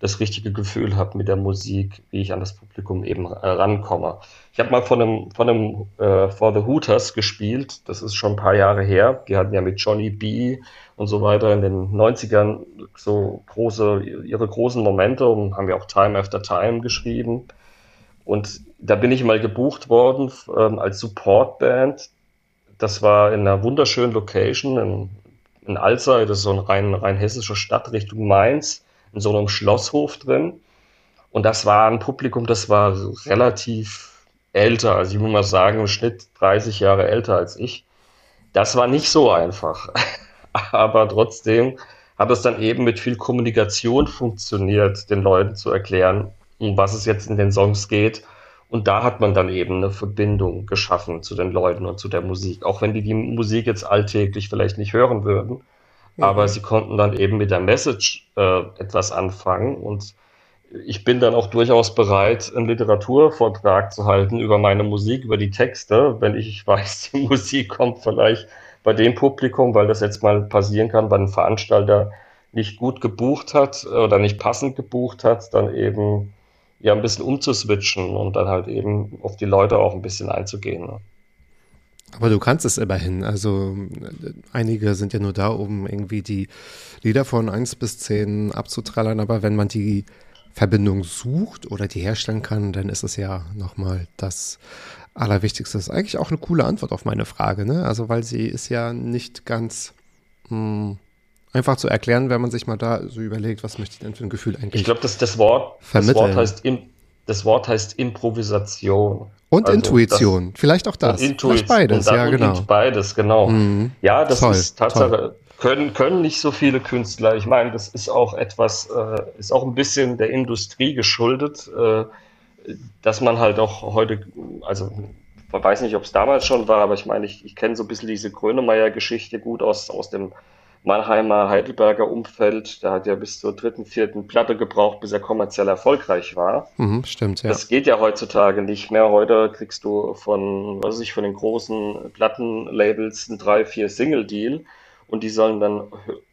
das richtige Gefühl habe mit der Musik, wie ich an das Publikum eben äh, rankomme. Ich habe mal von einem, von einem äh, For the Hooters gespielt, das ist schon ein paar Jahre her. Die hatten ja mit Johnny B und so weiter in den 90ern so große, ihre großen Momente und haben ja auch Time After Time geschrieben. Und da bin ich mal gebucht worden ähm, als Supportband. Das war in einer wunderschönen Location in, in Alzey, das ist so eine rein, rein hessische Stadt Richtung Mainz, in so einem Schlosshof drin. Und das war ein Publikum, das war relativ älter, also ich muss mal sagen, im Schnitt 30 Jahre älter als ich. Das war nicht so einfach. Aber trotzdem hat es dann eben mit viel Kommunikation funktioniert, den Leuten zu erklären, um was es jetzt in den Songs geht. Und da hat man dann eben eine Verbindung geschaffen zu den Leuten und zu der Musik. Auch wenn die die Musik jetzt alltäglich vielleicht nicht hören würden. Aber sie konnten dann eben mit der Message äh, etwas anfangen. Und ich bin dann auch durchaus bereit, einen Literaturvortrag zu halten über meine Musik, über die Texte, wenn ich weiß, die Musik kommt vielleicht bei dem Publikum, weil das jetzt mal passieren kann, weil ein Veranstalter nicht gut gebucht hat oder nicht passend gebucht hat, dann eben ja ein bisschen umzuswitchen und dann halt eben auf die Leute auch ein bisschen einzugehen. Ne? Aber du kannst es immerhin. Also einige sind ja nur da, um irgendwie die Lieder von 1 bis 10 abzutrallern. Aber wenn man die Verbindung sucht oder die herstellen kann, dann ist es ja nochmal das Allerwichtigste. Das ist eigentlich auch eine coole Antwort auf meine Frage. Ne? Also weil sie ist ja nicht ganz mh, einfach zu erklären, wenn man sich mal da so überlegt, was möchte ich denn für ein Gefühl eigentlich Ich glaube, das, das, Wort, das, vermitteln. Wort heißt Im, das Wort heißt Improvisation. Und Also Intuition. Vielleicht auch das. Vielleicht beides, ja, und genau. Beides, genau. Mhm. Ja, das Toll, ist Tatsache. Können, können nicht so viele Künstler. Ich meine, das ist auch etwas, äh, ist auch ein bisschen der Industrie geschuldet, äh, dass man halt auch heute, also man weiß nicht, ob es damals schon war, aber ich meine, ich, ich kenne so ein bisschen diese Grönemeyer-Geschichte gut aus, aus dem Mannheimer, Heidelberger Umfeld. Da hat er bis zur dritten, vierten Platte gebraucht, bis er kommerziell erfolgreich war. Mhm, stimmt, ja. Das geht ja heutzutage nicht mehr. Heute kriegst du von, was weiß ich, von den großen Plattenlabels einen drei, vier Single-Deal und die sollen dann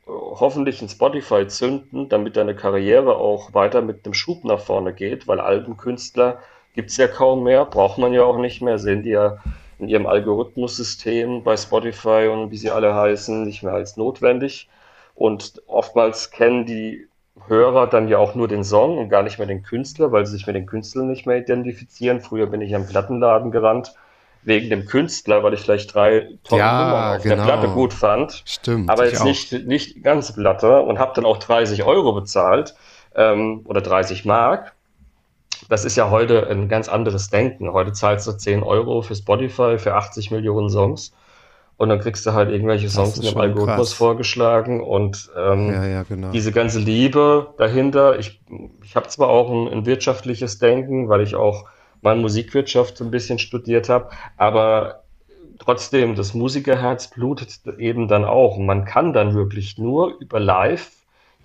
hoffentlich in Spotify zünden, damit deine Karriere auch weiter mit einem Schub nach vorne geht, weil Albenkünstler gibt es ja kaum mehr, braucht man ja auch nicht mehr, sehen die ja in ihrem Algorithmussystem bei Spotify und wie sie alle heißen, nicht mehr als notwendig. Und oftmals kennen die Hörer dann ja auch nur den Song und gar nicht mehr den Künstler, weil sie sich mit den Künstlern nicht mehr identifizieren. Früher bin ich am Plattenladen gerannt wegen dem Künstler, weil ich vielleicht drei tolle Ja, Nummern auf genau. der Platte gut fand. Stimmt. Aber jetzt nicht, nicht die ganze Platte und habe dann auch 30 Euro bezahlt ähm, oder 30 Mark. Das ist ja heute ein ganz anderes Denken. Heute zahlst du 10 Euro für Spotify für 80 Millionen Songs und dann kriegst du halt irgendwelche Songs in dem Algorithmus krass. vorgeschlagen und ähm, Ja, ja, genau. diese ganze Liebe dahinter. Ich, ich habe zwar auch ein, ein wirtschaftliches Denken, weil ich auch mal Musikwirtschaft so ein bisschen studiert habe, aber trotzdem, das Musikerherz blutet eben dann auch. Und man kann dann wirklich nur über Live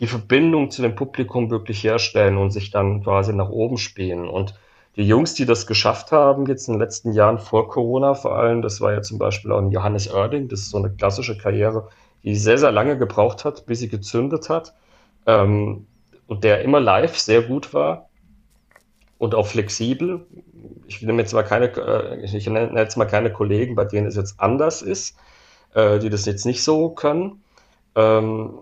die Verbindung zu dem Publikum wirklich herstellen und sich dann quasi nach oben spielen. Und die Jungs, die das geschafft haben, jetzt in den letzten Jahren vor Corona vor allem, das war ja zum Beispiel auch ein Johannes Oerding, das ist so eine klassische Karriere, die sehr, sehr lange gebraucht hat, bis sie gezündet hat. Ähm, und der immer live sehr gut war und auch flexibel. Ich nehme jetzt mal keine, äh, ich nenne jetzt mal keine Kollegen, bei denen es jetzt anders ist, äh, die das jetzt nicht so können. Ähm,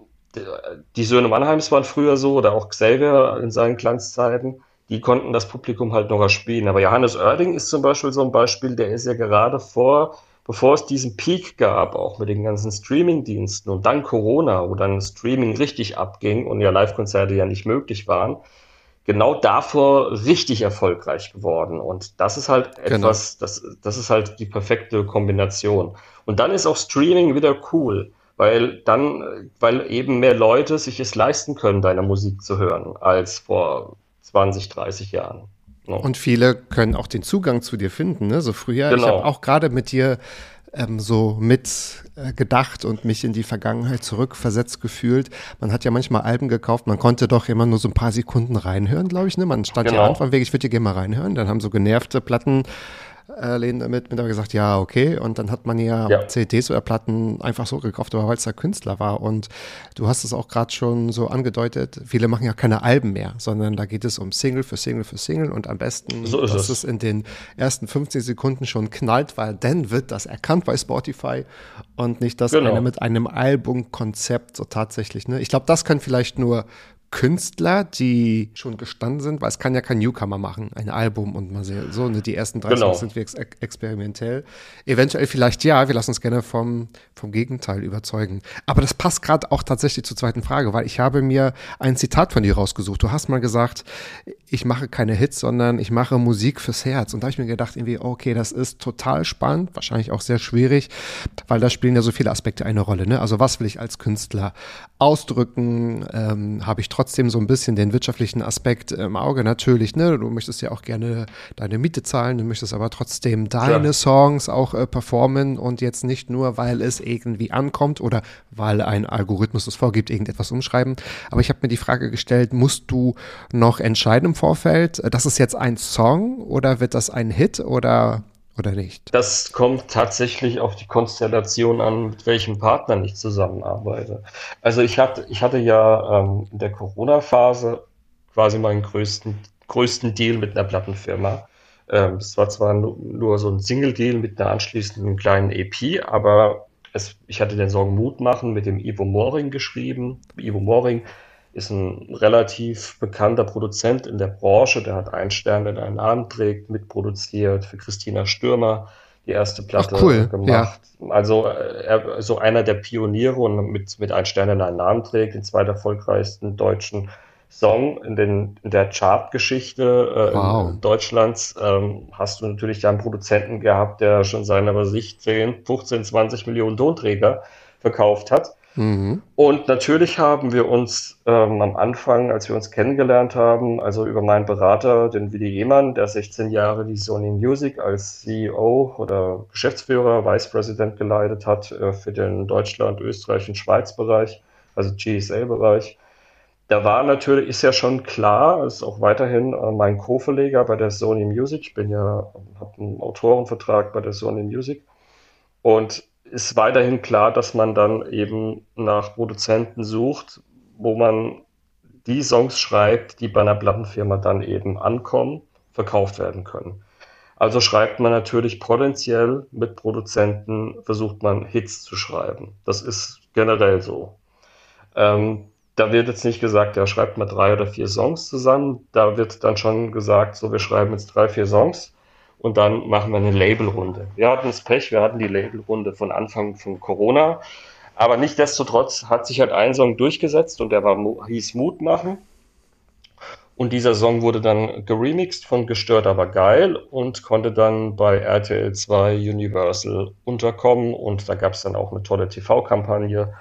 die, Söhne Mannheims waren früher so, oder auch Xavier in seinen Glanzzeiten, die konnten das Publikum halt noch erspielen. Aber Johannes Oerding ist zum Beispiel so ein Beispiel, der ist ja gerade vor, bevor es diesen Peak gab, auch mit den ganzen Streaming-Diensten und dann Corona, wo dann Streaming richtig abging und ja Live-Konzerte ja nicht möglich waren, genau davor richtig erfolgreich geworden. Und das ist halt Genau. etwas, das, das ist halt die perfekte Kombination. Und dann ist auch Streaming wieder cool, weil dann, weil eben mehr Leute sich es leisten können, deine Musik zu hören, als vor 20, 30 Jahren. Ja. Und viele können auch den Zugang zu dir finden. Ne? So früher, ich Genau. habe auch gerade mit dir ähm, so mit äh, und mich in die Vergangenheit zurückversetzt gefühlt. Man hat ja manchmal Alben gekauft, man konnte doch immer nur so ein paar Sekunden reinhören, glaube ich. Ne? Man stand ja Genau. an von wegen, ich würde dir gerne mal reinhören. Dann haben so genervte Platten äh, Läden damit mit aber gesagt, ja, okay. Und dann hat man ja, Ja. CDs oder Platten einfach so gekauft, aber weil es der Künstler war. Und du hast es auch gerade schon so angedeutet, viele machen ja keine Alben mehr, sondern da geht es um Single für Single für Single und am besten, So ist dass es. es in den ersten 15 Sekunden schon knallt, weil dann wird das erkannt bei Spotify und nicht, dass Genau. einer mit einem Albumkonzept so tatsächlich, ne? Ich glaube, das können vielleicht nur Künstler, die schon gestanden sind, weil es kann ja kein Newcomer machen, ein Album und mal sehen, so, ne, die ersten drei Genau. Songs sind wir ex experimentell. Eventuell vielleicht ja, wir lassen uns gerne vom, vom Gegenteil überzeugen. Aber das passt gerade auch tatsächlich zur zweiten Frage, weil ich habe mir ein Zitat von dir rausgesucht. Du hast mal gesagt, ich mache keine Hits, sondern ich mache Musik fürs Herz. Und da habe ich mir gedacht, irgendwie, okay, das ist total spannend, wahrscheinlich auch sehr schwierig, weil da spielen ja so viele Aspekte eine Rolle. Ne? Also was will ich als Künstler ausdrücken? Ähm, habe ich trotzdem so ein bisschen den wirtschaftlichen Aspekt im Auge? Natürlich, ne? Du möchtest ja auch gerne deine Miete zahlen, du möchtest aber trotzdem deine Klar. Songs auch äh, performen und jetzt nicht nur, weil es irgendwie ankommt oder weil ein Algorithmus es vorgibt, irgendetwas umschreiben. Aber ich habe mir die Frage gestellt, musst du noch entscheiden im Vorfeld, äh, das ist jetzt ein Song oder wird das ein Hit oder, oder nicht? Das kommt tatsächlich auf die Konstellation an, mit welchem Partner ich zusammenarbeite. Also ich hatte, ich hatte ja ähm, in der Corona-Phase quasi meinen größten, größten Deal mit einer Plattenfirma. Ähm, es war zwar nur, nur so ein Single-Deal mit einer anschließenden kleinen EP, aber es, ich hatte den Song Mut machen mit dem Ivo Moring geschrieben. Ivo Moring ist ein relativ bekannter Produzent in der Branche. Der hat einen Stern, der einen Namen trägt, mitproduziert für Christina Stürmer die erste Platte Ach, cool, gemacht. Also äh, er, so einer der Pioniere und mit, mit einem Stern, der einen Namen trägt, den zweiterfolgreichsten deutschen Song in, den, in der Chartgeschichte äh, Wow. Deutschlands ähm, hast du natürlich da einen Produzenten gehabt, der schon seine, was ich, 10, 15, 20 Millionen Tonträger verkauft hat. Mhm. Und natürlich haben wir uns ähm, am Anfang, als wir uns kennengelernt haben, also über meinen Berater, den Willi Jehmann, der 16 Jahre die Sony Music als CEO oder Geschäftsführer, Vice President geleitet hat äh, für den Deutschland, Österreich und Schweiz Bereich, also GSA-Bereich. Da war natürlich, ist ja schon klar, ist auch weiterhin äh, mein Co-Verleger bei der Sony Music. Ich bin ja, habe einen Autorenvertrag bei der Sony Music. Und ist weiterhin klar, dass man dann eben nach Produzenten sucht, wo man die Songs schreibt, die bei einer Plattenfirma dann eben ankommen, verkauft werden können. Also schreibt man natürlich potenziell mit Produzenten, versucht man Hits zu schreiben. Das ist generell so. Ähm, da wird jetzt nicht gesagt, ja, schreibt mal drei oder vier Songs zusammen. Da wird dann schon gesagt, so, wir schreiben jetzt drei, vier Songs und dann machen wir eine Labelrunde. Wir hatten das Pech, wir hatten die Labelrunde von Anfang von Corona, aber nichtdestotrotz hat sich halt ein Song durchgesetzt und der war, hieß Mut machen. Und dieser Song wurde dann geremixed von Gestört aber geil und konnte dann bei RTL 2 Universal unterkommen und da gab es dann auch eine tolle TV-Kampagne.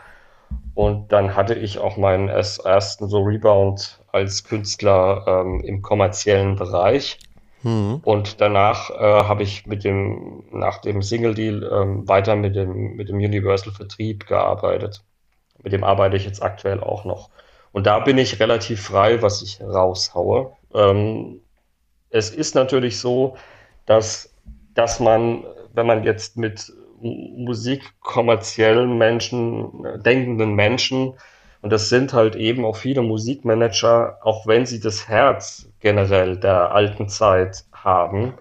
Und dann hatte ich auch meinen ersten so Rebound als Künstler ähm, im kommerziellen Bereich. Mhm. Und danach äh, habe ich mit dem, nach dem Single-Deal ähm, weiter mit dem, mit dem Universal-Vertrieb gearbeitet. Mit dem arbeite ich jetzt aktuell auch noch. Und da bin ich relativ frei, was ich raushaue. Ähm, es ist natürlich so, dass, dass man, wenn man jetzt mit musikkommerziellen Menschen, denkenden Menschen und das sind halt eben auch viele Musikmanager, auch wenn sie das Herz generell der alten Zeit haben,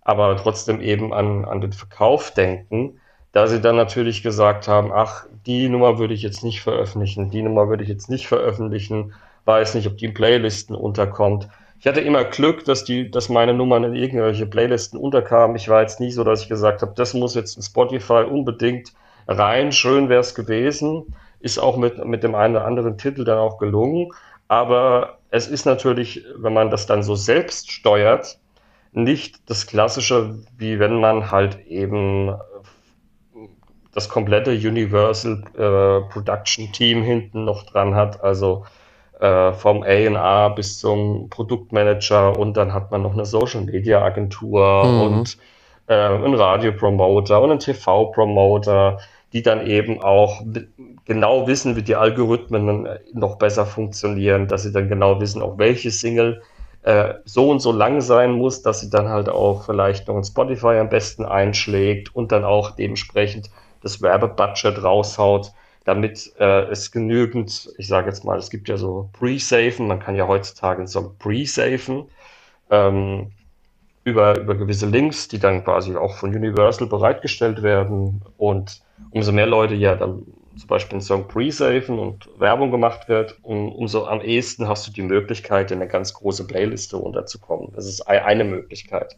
aber trotzdem eben an, an den Verkauf denken, da sie dann natürlich gesagt haben, ach, die Nummer würde ich jetzt nicht veröffentlichen, die Nummer würde ich jetzt nicht veröffentlichen, weiß nicht, ob die in Playlisten unterkommt. Ich hatte immer Glück, dass die, dass meine Nummern in irgendwelche Playlisten unterkamen. Ich war jetzt nie so, dass ich gesagt habe, das muss jetzt in Spotify unbedingt rein. Schön wäre es gewesen. Ist auch mit, mit dem einen oder anderen Titel dann auch gelungen. Aber es ist natürlich, wenn man das dann so selbst steuert, nicht das Klassische, wie wenn man halt eben das komplette Universal äh, Production Team hinten noch dran hat. Also äh, vom A&R bis zum Produktmanager und dann hat man noch eine Social Media Agentur mhm. und äh, einen Radiopromoter und einen TV-Promoter die dann eben auch genau wissen, wie die Algorithmen noch besser funktionieren, dass sie dann genau wissen, auch welche Single äh, so und so lang sein muss, dass sie dann halt auch vielleicht noch in Spotify am besten einschlägt und dann auch dementsprechend das Werbebudget raushaut, damit äh, es genügend, ich sage jetzt mal, es gibt ja so Pre-Safen, man kann ja heutzutage Song Pre-Safen ähm, über, über gewisse Links, die dann quasi auch von Universal bereitgestellt werden und umso mehr Leute ja dann zum Beispiel einen Song pre-safen und Werbung gemacht wird, um, umso am ehesten hast du die Möglichkeit, in eine ganz große Playliste runterzukommen. Das ist eine Möglichkeit.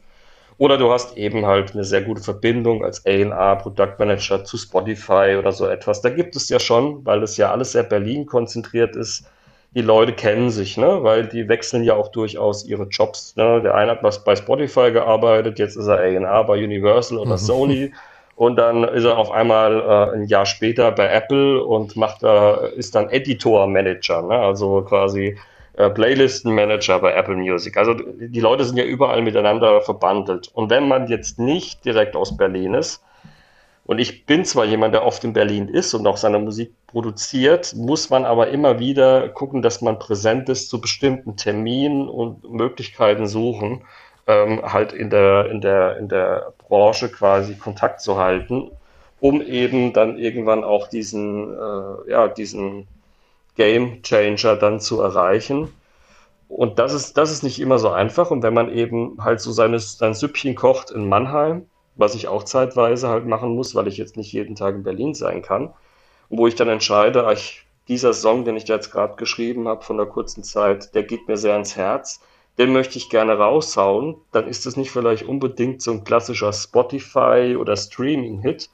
Oder du hast eben halt eine sehr gute Verbindung als A&R Product Manager zu Spotify oder so etwas. Da gibt es ja schon, weil es ja alles sehr Berlin konzentriert ist. Die Leute kennen sich, ne? weil die wechseln ja auch durchaus ihre Jobs. Ne? Der eine hat was bei Spotify gearbeitet, jetzt ist er A&R bei Universal oder Sony. Und dann ist er auf einmal äh, ein Jahr später bei Apple und macht da, ist dann Editor-Manager, ne? also quasi äh, Playlisten-Manager bei Apple Music. Also die Leute sind ja überall miteinander verbandelt. Und wenn man jetzt nicht direkt aus Berlin ist, und ich bin zwar jemand, der oft in Berlin ist und auch seine Musik produziert, muss man aber immer wieder gucken, dass man präsent ist zu bestimmten Terminen und Möglichkeiten suchen ähm, halt in der, in, der, in der Branche quasi Kontakt zu halten, um eben dann irgendwann auch diesen, äh, ja, diesen Game Changer dann zu erreichen. Und das ist, das ist nicht immer so einfach. Und wenn man eben halt so seine, sein Süppchen kocht in Mannheim, was ich auch zeitweise halt machen muss, weil ich jetzt nicht jeden Tag in Berlin sein kann, wo ich dann entscheide, ich, dieser Song, den ich jetzt gerade geschrieben habe von der kurzen Zeit, der geht mir sehr ans Herz den möchte ich gerne raushauen, dann ist das nicht vielleicht unbedingt so ein klassischer Spotify oder Streaming-Hit.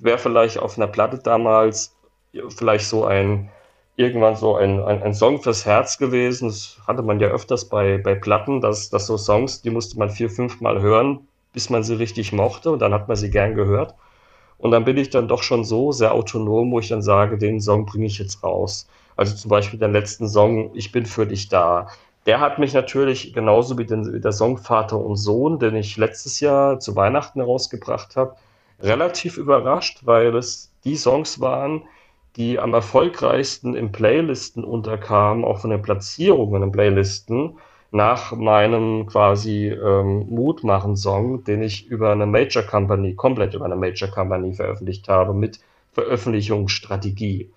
Wäre vielleicht auf einer Platte damals vielleicht so ein, irgendwann so ein, ein, ein, Song fürs Herz gewesen. Das hatte man ja öfters bei, bei Platten, dass, dass so Songs, die musste man vier, fünf Mal hören, bis man sie richtig mochte und dann hat man sie gern gehört. Und dann bin ich dann doch schon so sehr autonom, wo ich dann sage, den Song bringe ich jetzt raus. Also zum Beispiel den letzten Song, Ich bin für dich da. Der hat mich natürlich genauso wie, den, wie der Song Vater und Sohn, den ich letztes Jahr zu Weihnachten herausgebracht habe, relativ überrascht, weil es die Songs waren, die am erfolgreichsten in Playlisten unterkamen, auch von den Platzierungen in Playlisten, nach meinem quasi ähm, Mutmachen-Song, den ich über eine Major Company, komplett über eine Major Company veröffentlicht habe, mit Veröffentlichungsstrategie.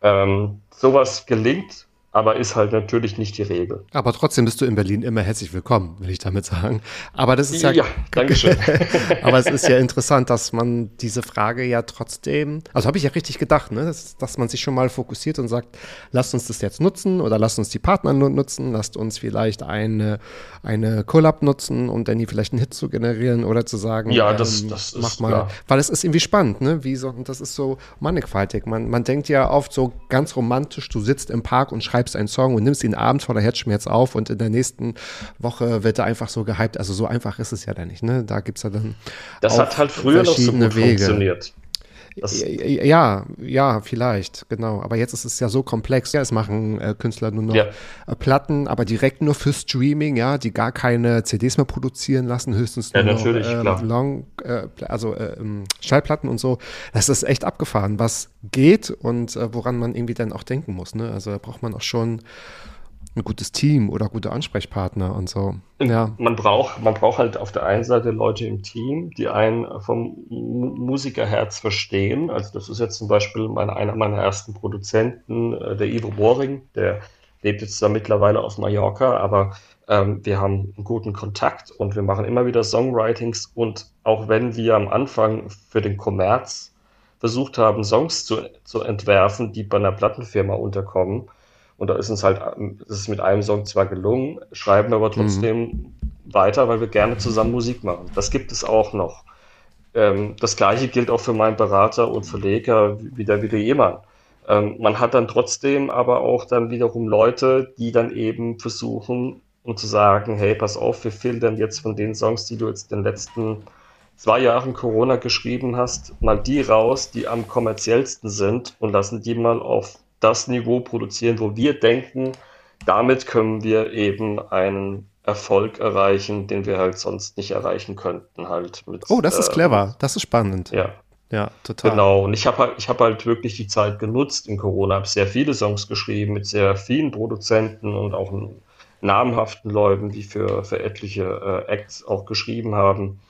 Ähm, sowas gelingt aber ist halt natürlich nicht die Regel. Aber trotzdem bist du in Berlin immer herzlich willkommen, will ich damit sagen. Aber das ist ja. Ja, Dankeschön. aber es ist ja interessant, dass man diese Frage ja trotzdem, also habe ich ja richtig gedacht, ne, dass, dass, man sich schon mal fokussiert und sagt, lasst uns das jetzt nutzen oder lasst uns die Partner nutzen, lasst uns vielleicht eine, eine Collab nutzen, um dann vielleicht einen Hit zu generieren oder zu sagen, ja, das, ähm, das mach mal, klar. weil es ist irgendwie spannend, ne, wie so, und das ist so mannigfaltig. Man, man denkt ja oft so ganz romantisch, du sitzt im Park und schreibst schreibst einen Song und nimmst ihn abends vor der Herzschmerz auf und in der nächsten Woche wird er einfach so gehypt. Also so einfach ist es ja dann nicht, ne? Da gibt es ja dann. Das hat halt früher noch so gut Wege. funktioniert. Das ja, ja, vielleicht, genau. Aber jetzt ist es ja so komplex. Ja, es machen äh, Künstler nur noch ja. äh, Platten, aber direkt nur für Streaming, ja, die gar keine CDs mehr produzieren lassen, höchstens nur ja, natürlich, noch äh, Long, also äh, ähm, Schallplatten und so. Das ist echt abgefahren, was geht und äh, woran man irgendwie dann auch denken muss. Ne? Also da braucht man auch schon ein gutes Team oder gute Ansprechpartner und so. Ja. Man braucht, man braucht halt auf der einen Seite Leute im Team, die einen vom Musikerherz verstehen. Also das ist jetzt zum Beispiel mein, einer meiner ersten Produzenten, äh, der Ivo Boring, der lebt jetzt da mittlerweile auf Mallorca, aber ähm, wir haben einen guten Kontakt und wir machen immer wieder Songwritings und auch wenn wir am Anfang für den Kommerz versucht haben, Songs zu, zu entwerfen, die bei einer Plattenfirma unterkommen, und da ist uns halt, ist es mit einem Song zwar gelungen, schreiben aber trotzdem mhm. weiter, weil wir gerne zusammen Musik machen. Das gibt es auch noch. Ähm, das gleiche gilt auch für meinen Berater und Verleger, wie der Willi Ehemann. Ähm, man hat dann trotzdem aber auch dann wiederum Leute, die dann eben versuchen, um zu sagen, hey, pass auf, wir filtern jetzt von den Songs, die du jetzt in den letzten zwei Jahren Corona geschrieben hast, mal die raus, die am kommerziellsten sind und lassen die mal auf das Niveau produzieren, wo wir denken, damit können wir eben einen Erfolg erreichen, den wir halt sonst nicht erreichen könnten. Halt mit, oh, das ist äh, clever, das ist spannend. Ja. Ja, total. Genau, und ich habe halt, ich hab halt wirklich die Zeit genutzt in Corona, habe sehr viele Songs geschrieben mit sehr vielen Produzenten und auch namhaften Leuten, die für, für etliche äh, Acts auch geschrieben haben.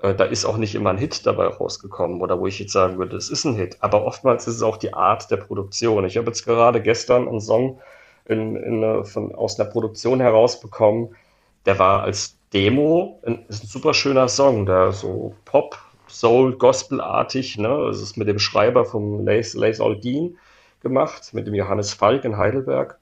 Äh, da ist auch nicht immer ein Hit dabei rausgekommen oder wo ich jetzt sagen würde, es ist ein Hit. Aber oftmals ist es auch die Art der Produktion. Ich habe jetzt gerade gestern einen Song in, in von, aus einer Produktion herausbekommen, der war als Demo, ein, ist ein super schöner Song, der so Pop, Soul, Gospel-artig, ne? Das ist mit dem Schreiber vom Lace, Lace Aldin gemacht, mit dem Johannes Falk in Heidelberg.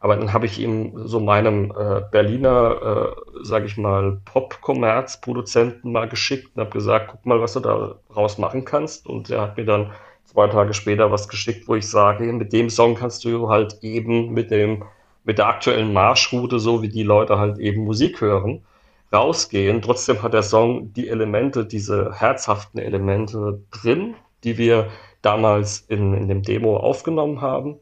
Aber dann habe ich ihm so meinem äh, Berliner, äh, sage ich mal, Pop-Kommerz-Produzenten mal geschickt und habe gesagt, guck mal, was du da raus machen kannst. Und er hat mir dann zwei Tage später was geschickt, wo ich sage, mit dem Song kannst du halt eben mit dem mit der aktuellen Marschroute, so wie die Leute halt eben Musik hören, rausgehen. Trotzdem hat der Song die Elemente, diese herzhaften Elemente drin, die wir damals in, in dem Demo aufgenommen haben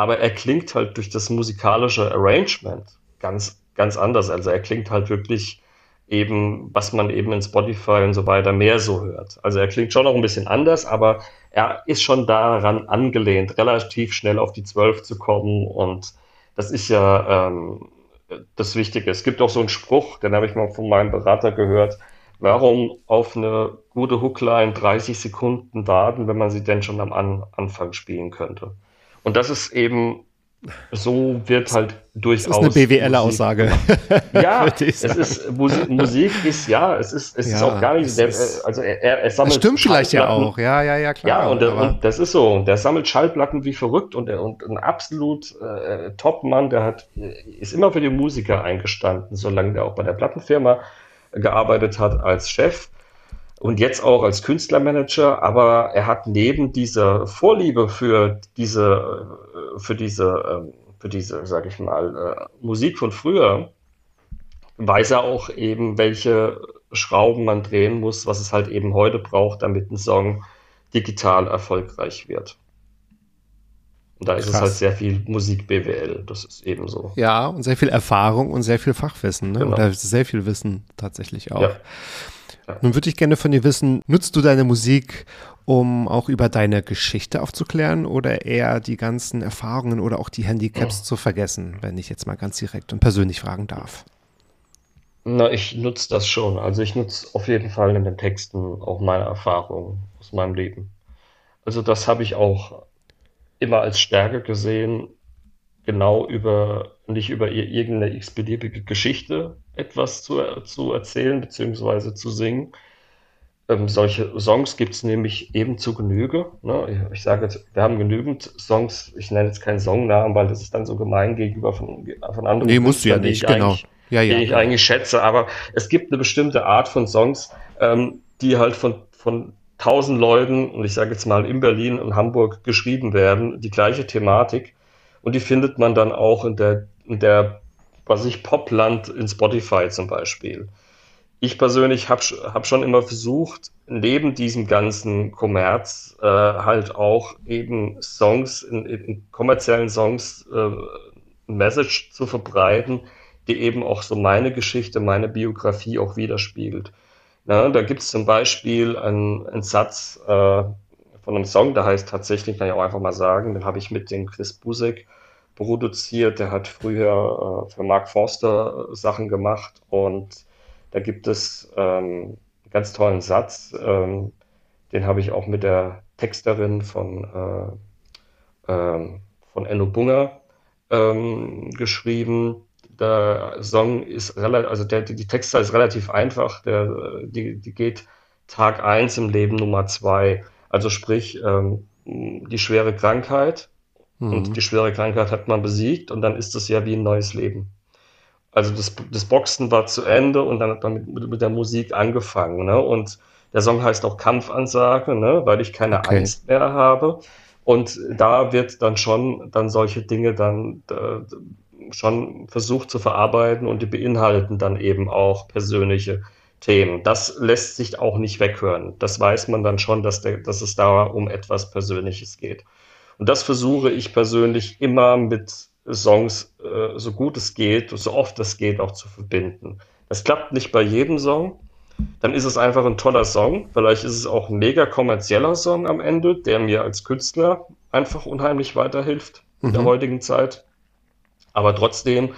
aber er klingt halt durch das musikalische Arrangement ganz, ganz anders. Also er klingt halt wirklich eben, was man eben in Spotify und so weiter mehr so hört. Also er klingt schon noch ein bisschen anders, aber er ist schon daran angelehnt, relativ schnell auf die 12 zu kommen und das ist ja ähm, das Wichtige. Es gibt auch so einen Spruch, den habe ich mal von meinem Berater gehört. Warum auf eine gute Hookline 30 Sekunden warten, wenn man sie denn schon am An Anfang spielen könnte? Und das ist eben, so wird halt durchaus. Das ist eine BWL-Aussage. Ja, es ist, Musik, Musik, ist, ja, es ist, es ja, ist auch gar nicht, der, also er, er sammelt. Das stimmt vielleicht ja auch, ja, ja, ja, klar. Ja, und, der, und das ist so, der sammelt Schallplatten wie verrückt und, er, und ein absolut äh, Top-Mann, der hat, ist immer für die Musiker eingestanden, solange der auch bei der Plattenfirma gearbeitet hat als Chef und jetzt auch als Künstlermanager, aber er hat neben dieser Vorliebe für diese, äh, für diese, ähm, für diese, sag ich mal, äh, Musik von früher, weiß er auch eben, welche Schrauben man drehen muss, was es halt eben heute braucht, damit ein Song digital erfolgreich wird. Und da ist Krass. es halt sehr viel Musik-BWL, das ist eben so. Ja, und sehr viel Erfahrung und sehr viel Fachwissen, ne? Genau. Oder sehr viel Wissen tatsächlich auch. Ja. Nun würde ich gerne von dir wissen, nutzt du deine Musik, um auch über deine Geschichte aufzuklären oder eher die ganzen Erfahrungen oder auch die Handicaps oh. zu vergessen, wenn ich jetzt mal ganz direkt und persönlich fragen darf? Na, ich nutze das schon. Also ich nutze auf jeden Fall in den Texten auch meine Erfahrungen aus meinem Leben. Also das habe ich auch immer als Stärke gesehen, genau über, nicht über irgendeine x-beliebige Geschichte etwas zu, zu erzählen bzw. zu singen. Ähm, solche Songs gibt es nämlich eben zu Genüge. Ne? Ich, sage jetzt, wir haben genügend Songs, ich nenne jetzt keinen Songnamen, weil das ist dann so gemein gegenüber von, von anderen. Nee, musst du ja nicht, genau. Ja, ja, die ich eigentlich schätze, aber es gibt eine bestimmte Art von Songs, ähm, die halt von, von tausend Leuten, und ich sage jetzt mal in Berlin und Hamburg geschrieben werden, die gleiche Thematik. Und die findet man dann auch in der, der, was ich, Popland in Spotify zum Beispiel. Ich persönlich habe hab schon immer versucht, neben diesem ganzen Kommerz äh, halt auch eben Songs, in, in kommerziellen Songs äh, Message zu verbreiten, die eben auch so meine Geschichte, meine Biografie auch widerspiegelt. Ja, da gibt es zum Beispiel einen, einen Satz äh, von einem Song, der heißt tatsächlich, kann ich auch einfach mal sagen, den habe ich mit dem Chris Busek produziert. Der hat früher äh, für Mark Forster äh, Sachen gemacht und da gibt es ähm, einen ganz tollen Satz, ähm, den habe ich auch mit der Texterin von, äh, ähm, von Enno Bunger ähm, geschrieben der Song ist relativ, also der, die Textzahl ist relativ einfach. Der, die, die geht Tag 1 im Leben Nummer 2. Also sprich, ähm, die schwere Krankheit. Mhm. Und die schwere Krankheit hat man besiegt und dann ist es ja wie ein neues Leben. Also das, das Boxen war zu Ende und dann hat man mit, mit der Musik angefangen. Ne? Und der Song heißt auch Kampfansage, ne? weil ich keine okay. Angst mehr habe. Und da wird dann schon dann solche Dinge dann äh, schon versucht zu verarbeiten und die beinhalten dann eben auch persönliche Themen. Das lässt sich auch nicht weghören. Das weiß man dann schon, dass, der, dass es da um etwas Persönliches geht. Und das versuche ich persönlich immer mit Songs, äh, so gut es geht, so oft es geht, auch zu verbinden. Das klappt nicht bei jedem Song. Dann ist es einfach ein toller Song. Vielleicht ist es auch ein mega kommerzieller Song am Ende, der mir als Künstler einfach unheimlich weiterhilft in der mhm. heutigen Zeit. Aber trotzdem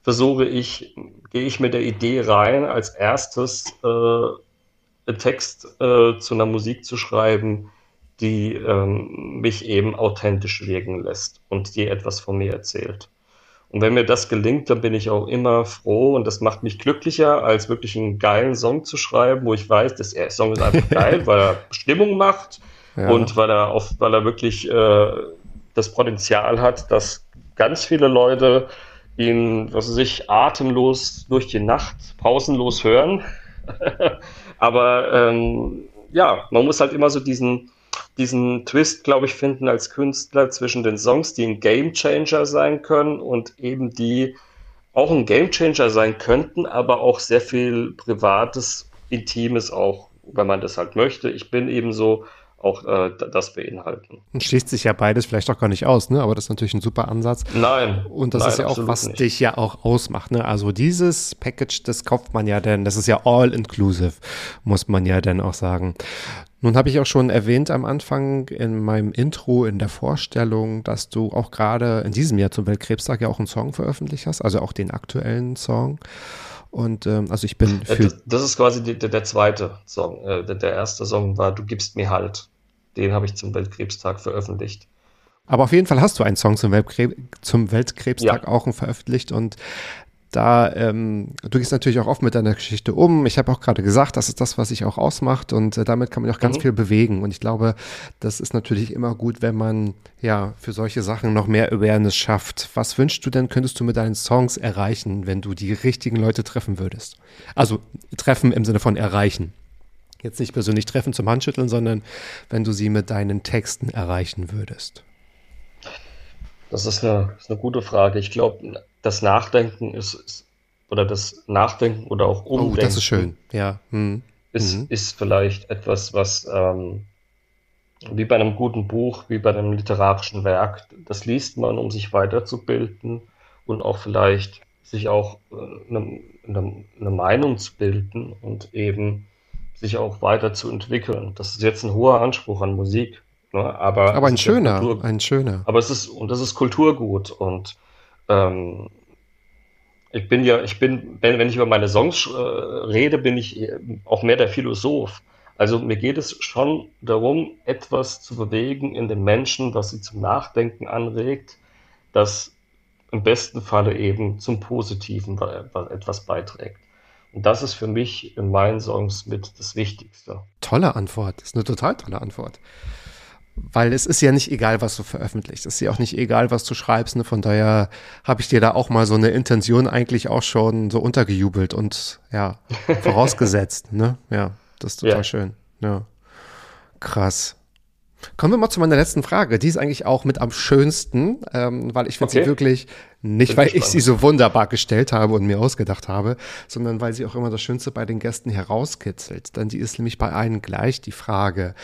versuche ich, gehe ich mit der Idee rein, als erstes äh, Text äh, zu einer Musik zu schreiben, die ähm, mich eben authentisch wirken lässt und die etwas von mir erzählt. Und wenn mir das gelingt, dann bin ich auch immer froh und das macht mich glücklicher, als wirklich einen geilen Song zu schreiben, wo ich weiß, dass der Song ist einfach geil, weil er Stimmung macht ja. und weil er, auf, weil er wirklich äh, das Potenzial hat, dass ganz viele Leute ihn, was weiß ich, atemlos durch die Nacht, pausenlos hören. Aber ähm, ja, man muss halt immer so diesen, diesen Twist, glaube ich, finden als Künstler zwischen den Songs, die ein Gamechanger sein können und eben die auch ein Gamechanger sein könnten, aber auch sehr viel Privates, Intimes auch, wenn man das halt möchte. Ich bin eben so auch äh, das beinhalten. Und schließt sich ja beides vielleicht auch gar nicht aus, ne? Aber das ist natürlich ein super Ansatz. Nein. Und das nein, ist ja auch, was nicht. dich ja auch ausmacht, ne? Also dieses Package, das kauft man ja denn, das ist ja all inclusive, muss man ja dann auch sagen. Nun habe ich auch schon erwähnt am Anfang in meinem Intro, in der Vorstellung, dass du auch gerade in diesem Jahr zum Weltkrebstag ja auch einen Song veröffentlicht hast, also auch den aktuellen Song. Und ähm, also ich bin für. Das, das ist quasi die, der, der, zweite Song. Äh, der, der, erste Song war Du gibst mir Halt. Den habe ich zum Weltkrebstag veröffentlicht. Aber auf jeden Fall hast du einen Song zum, Weltkrebs, zum Weltkrebstag ja. auch veröffentlicht und da, ähm, du gehst natürlich auch oft mit deiner Geschichte um. Ich habe auch gerade gesagt, das ist das, was sich auch ausmacht und äh, damit kann man auch ganz mhm. viel bewegen. Und ich glaube, das ist natürlich immer gut, wenn man ja für solche Sachen noch mehr Awareness schafft. Was wünschst du denn, könntest du mit deinen Songs erreichen, wenn du die richtigen Leute treffen würdest? Also treffen im Sinne von erreichen. Jetzt nicht persönlich treffen zum Handschütteln, sondern wenn du sie mit deinen Texten erreichen würdest. Das ist eine, ist eine gute Frage. Ich glaube, das Nachdenken ist, ist, oder das Nachdenken oder auch Umdenken. Oh, das ist schön, ja. Hm. Ist, Mhm. ist vielleicht etwas, was ähm, wie bei einem guten Buch, wie bei einem literarischen Werk, das liest man, um sich weiterzubilden und auch vielleicht sich auch äh, eine, eine, eine Meinung zu bilden und eben sich auch weiterzuentwickeln. Das ist jetzt ein hoher Anspruch an Musik, ne? aber, Aber ein schöner, Kultur, ein schöner. aber es ist, und das ist Kulturgut und ähm, ich bin ja, ich bin, wenn, wenn ich über meine Songs äh, rede, bin ich eher auch mehr der Philosoph. Also mir geht es schon darum, etwas zu bewegen in den Menschen, was sie zum Nachdenken anregt, das im besten Falle eben zum Positiven etwas beiträgt. Und das ist für mich in meinen Songs mit das Wichtigste. Tolle Antwort. Das ist eine total tolle Antwort. Weil es ist ja nicht egal, was du veröffentlichst. Es ist ja auch nicht egal, was du schreibst. Ne? Von daher habe ich dir da auch mal so eine Intention eigentlich auch schon so untergejubelt und ja, vorausgesetzt. ne? Ja, das ist total Ja. schön. Ja. Krass. Kommen wir mal zu meiner letzten Frage. Die ist eigentlich auch mit am schönsten, ähm, weil ich finde Okay. sie wirklich nicht, Bin weil ich sie so wunderbar gestellt habe und mir ausgedacht habe, sondern weil sie auch immer das Schönste bei den Gästen herauskitzelt. Denn die ist nämlich bei allen gleich die Frage,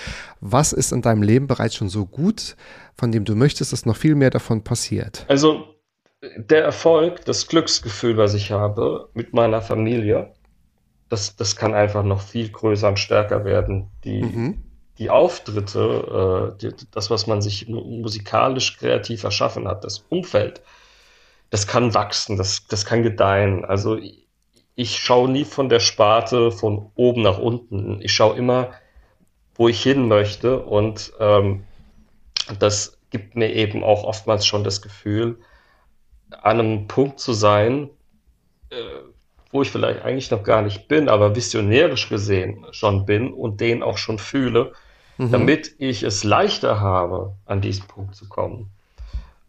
was ist in deinem Leben bereits schon so gut, von dem du möchtest, dass noch viel mehr davon passiert? Also der Erfolg, das Glücksgefühl, was ich habe mit meiner Familie, das, das kann einfach noch viel größer und stärker werden. Die, Mhm. die Auftritte, äh, die, das, was man sich mu- musikalisch kreativ erschaffen hat, das Umfeld, das kann wachsen, das, das kann gedeihen. Also ich, schaue nie von der Sparte von oben nach unten. Ich schaue immer, wo ich hin möchte und ähm, das gibt mir eben auch oftmals schon das Gefühl, an einem Punkt zu sein, äh, wo ich vielleicht eigentlich noch gar nicht bin, aber visionärisch gesehen schon bin und den auch schon fühle, Mhm. damit ich es leichter habe, an diesen Punkt zu kommen.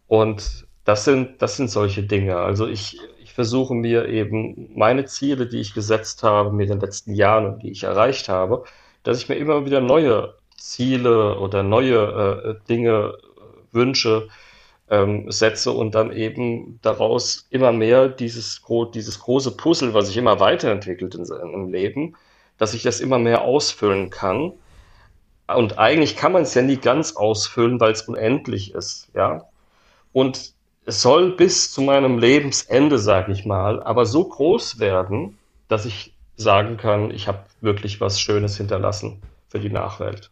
Und das sind, das sind solche Dinge. Also ich, ich versuche mir eben meine Ziele, die ich gesetzt habe mir in den letzten Jahren und die ich erreicht habe, dass ich mir immer wieder neue Ziele oder neue äh, Dinge, äh, Wünsche ähm, setze und dann eben daraus immer mehr dieses, dieses große Puzzle, was sich immer weiterentwickelt in seinem Leben, dass ich das immer mehr ausfüllen kann. Und eigentlich kann man es ja nie ganz ausfüllen, weil es unendlich ist, ja. Und es soll bis zu meinem Lebensende, sage ich mal, aber so groß werden, dass ich sagen kann, ich habe wirklich was Schönes hinterlassen für die Nachwelt.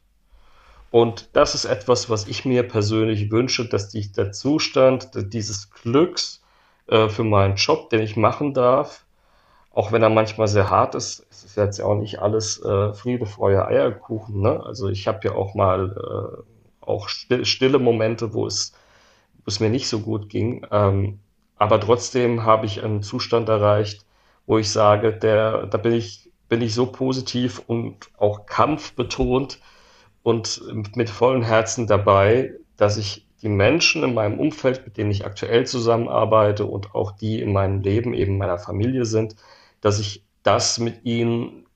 Und das ist etwas, was ich mir persönlich wünsche, dass die, der Zustand dieses Glücks äh, für meinen Job, den ich machen darf, auch wenn er manchmal sehr hart ist, es ist jetzt ja auch nicht alles äh, Friede, Freude, Eierkuchen. Ne? Also ich habe ja auch mal äh, auch still, stille Momente, wo es, wo es mir nicht so gut ging. Ähm, aber trotzdem habe ich einen Zustand erreicht, wo ich sage, der, da bin ich, bin ich so positiv und auch kampfbetont und mit vollem Herzen dabei, dass ich die Menschen in meinem Umfeld, mit denen ich aktuell zusammenarbeite und auch die in meinem Leben eben meiner Familie sind, dass ich das mit ihnen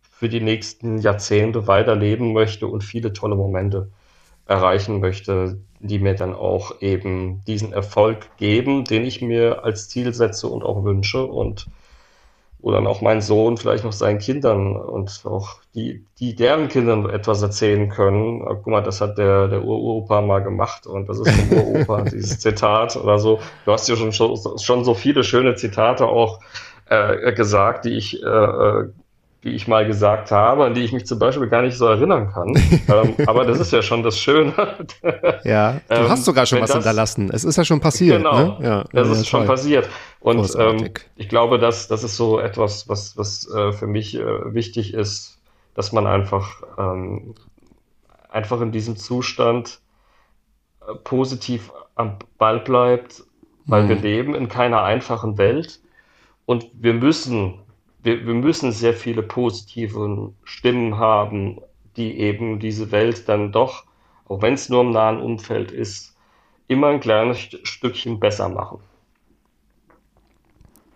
für die nächsten Jahrzehnte weiterleben möchte und viele tolle Momente erreichen möchte, die mir dann auch eben diesen Erfolg geben, den ich mir als Ziel setze und auch wünsche und wo dann auch mein Sohn vielleicht noch seinen Kindern und auch die, die deren Kindern etwas erzählen können. Guck mal, das hat der, der Uropa mal gemacht und das ist vom Uropa, dieses Zitat oder so. Du hast ja schon, schon so viele schöne Zitate auch äh, gesagt, die ich, äh, die ich mal gesagt habe, an die ich mich zum Beispiel gar nicht so erinnern kann. ähm, aber das ist ja schon das Schöne. Ja, du Ähm, hast sogar schon was das- hinterlassen. Es ist ja schon passiert. Genau, Ne? Ja, das ja, ist schon toll. passiert. Und ähm, ich glaube, dass das ist so etwas, was, was äh, für mich äh, wichtig ist, dass man einfach, ähm, einfach in diesem Zustand äh, positiv am Ball bleibt, weil wir Mhm. leben in keiner einfachen Welt und wir müssen, wir, wir müssen sehr viele positive Stimmen haben, die eben diese Welt dann doch, auch wenn es nur im nahen Umfeld ist, immer ein kleines St- Stückchen besser machen.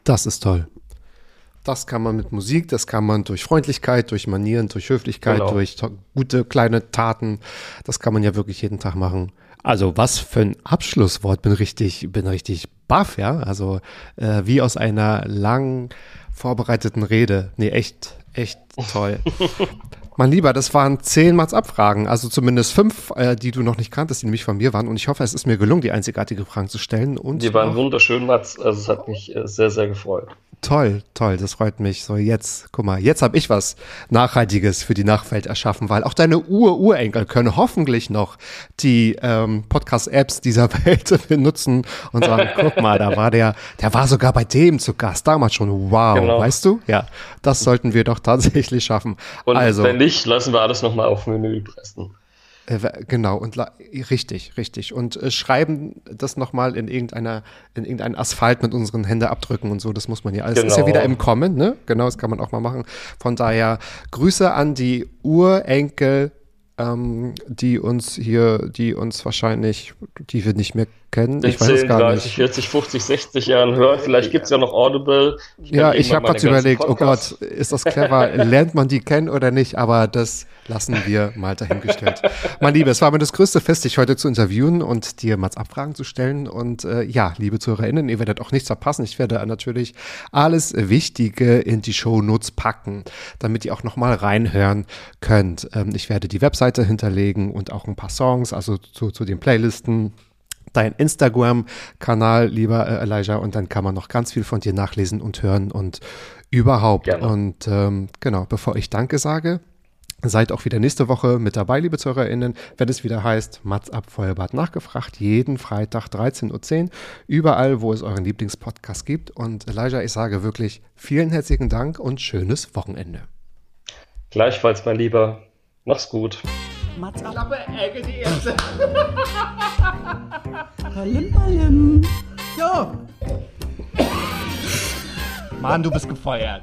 Das ist toll. Das kann man mit Musik, das kann man durch Freundlichkeit, durch Manieren, durch Höflichkeit, Genau. durch gute kleine Taten. Das kann man ja wirklich jeden Tag machen. Also was für ein Abschlusswort. Bin richtig, bin richtig baff, ja. Also äh, wie aus einer lang vorbereiteten Rede. Nee, echt, echt toll. Mein Lieber, das waren zehn Mats Abfragen, also zumindest fünf, äh, die du noch nicht kanntest, die nämlich von mir waren. Und ich hoffe, es ist mir gelungen, die einzigartige Fragen zu stellen. Und die waren wunderschön, Mats. Also es hat mich äh, sehr, sehr gefreut. Toll, toll, das freut mich. So, jetzt, guck mal, jetzt habe ich was Nachhaltiges für die Nachwelt erschaffen, weil auch deine Ur-Urenkel können hoffentlich noch die ähm, Podcast-Apps dieser Welt benutzen und sagen, guck mal, da war der, der war sogar bei dem zu Gast, damals schon. Wow, genau. weißt du? Ja, das sollten wir doch tatsächlich schaffen. Und also, wenn nicht, lassen wir alles nochmal auf Menü pressen. Äh, genau, und richtig, richtig. Und äh, schreiben das nochmal in irgendeiner, in irgendeinen Asphalt mit unseren Händeabdrücken und so, das muss man ja. alles. genau. ist ja wieder im Kommen, ne? Genau, das kann man auch mal machen. Von daher Grüße an die Urenkel, ähm, die uns hier, die uns wahrscheinlich, die wir nicht mehr kennen. In ich weiß 10, es gar 30, nicht. 40, 50, 60 Jahren hören. Vielleicht gibt es ja noch Audible. Ich ja, ich habe gerade überlegt, Podcasts. oh Gott, ist das clever? Lernt man die kennen oder nicht? Aber das lassen wir mal dahingestellt. mein Liebe, es war mir das größte Fest, dich heute zu interviewen und dir mal Abfragen zu stellen. Und äh, ja, liebe ZuhörerInnen, ihr werdet auch nichts verpassen. Ich werde natürlich alles Wichtige in die Shownotes packen, damit ihr auch nochmal reinhören könnt. Ähm, ich werde die Webseite hinterlegen und auch ein paar Songs, also zu, zu den Playlisten dein Instagram-Kanal, lieber äh, Elijah, und dann kann man noch ganz viel von dir nachlesen und hören und überhaupt. Gerne. Und ähm, genau, bevor ich Danke sage, Seid auch wieder nächste Woche mit dabei, liebe ZuhörerInnen, wenn es wieder heißt, Mats ab Feuerbad nachgefragt, jeden Freitag 13.10 Uhr, überall, wo es euren Lieblingspodcast gibt. Und Elijah, ich sage wirklich vielen herzlichen Dank und schönes Wochenende. Gleichfalls, mein Lieber. Mach's gut. Mats ab. Klappe, Ecke, die erste. Ballim, ballim. Jo. Mann, du bist gefeuert.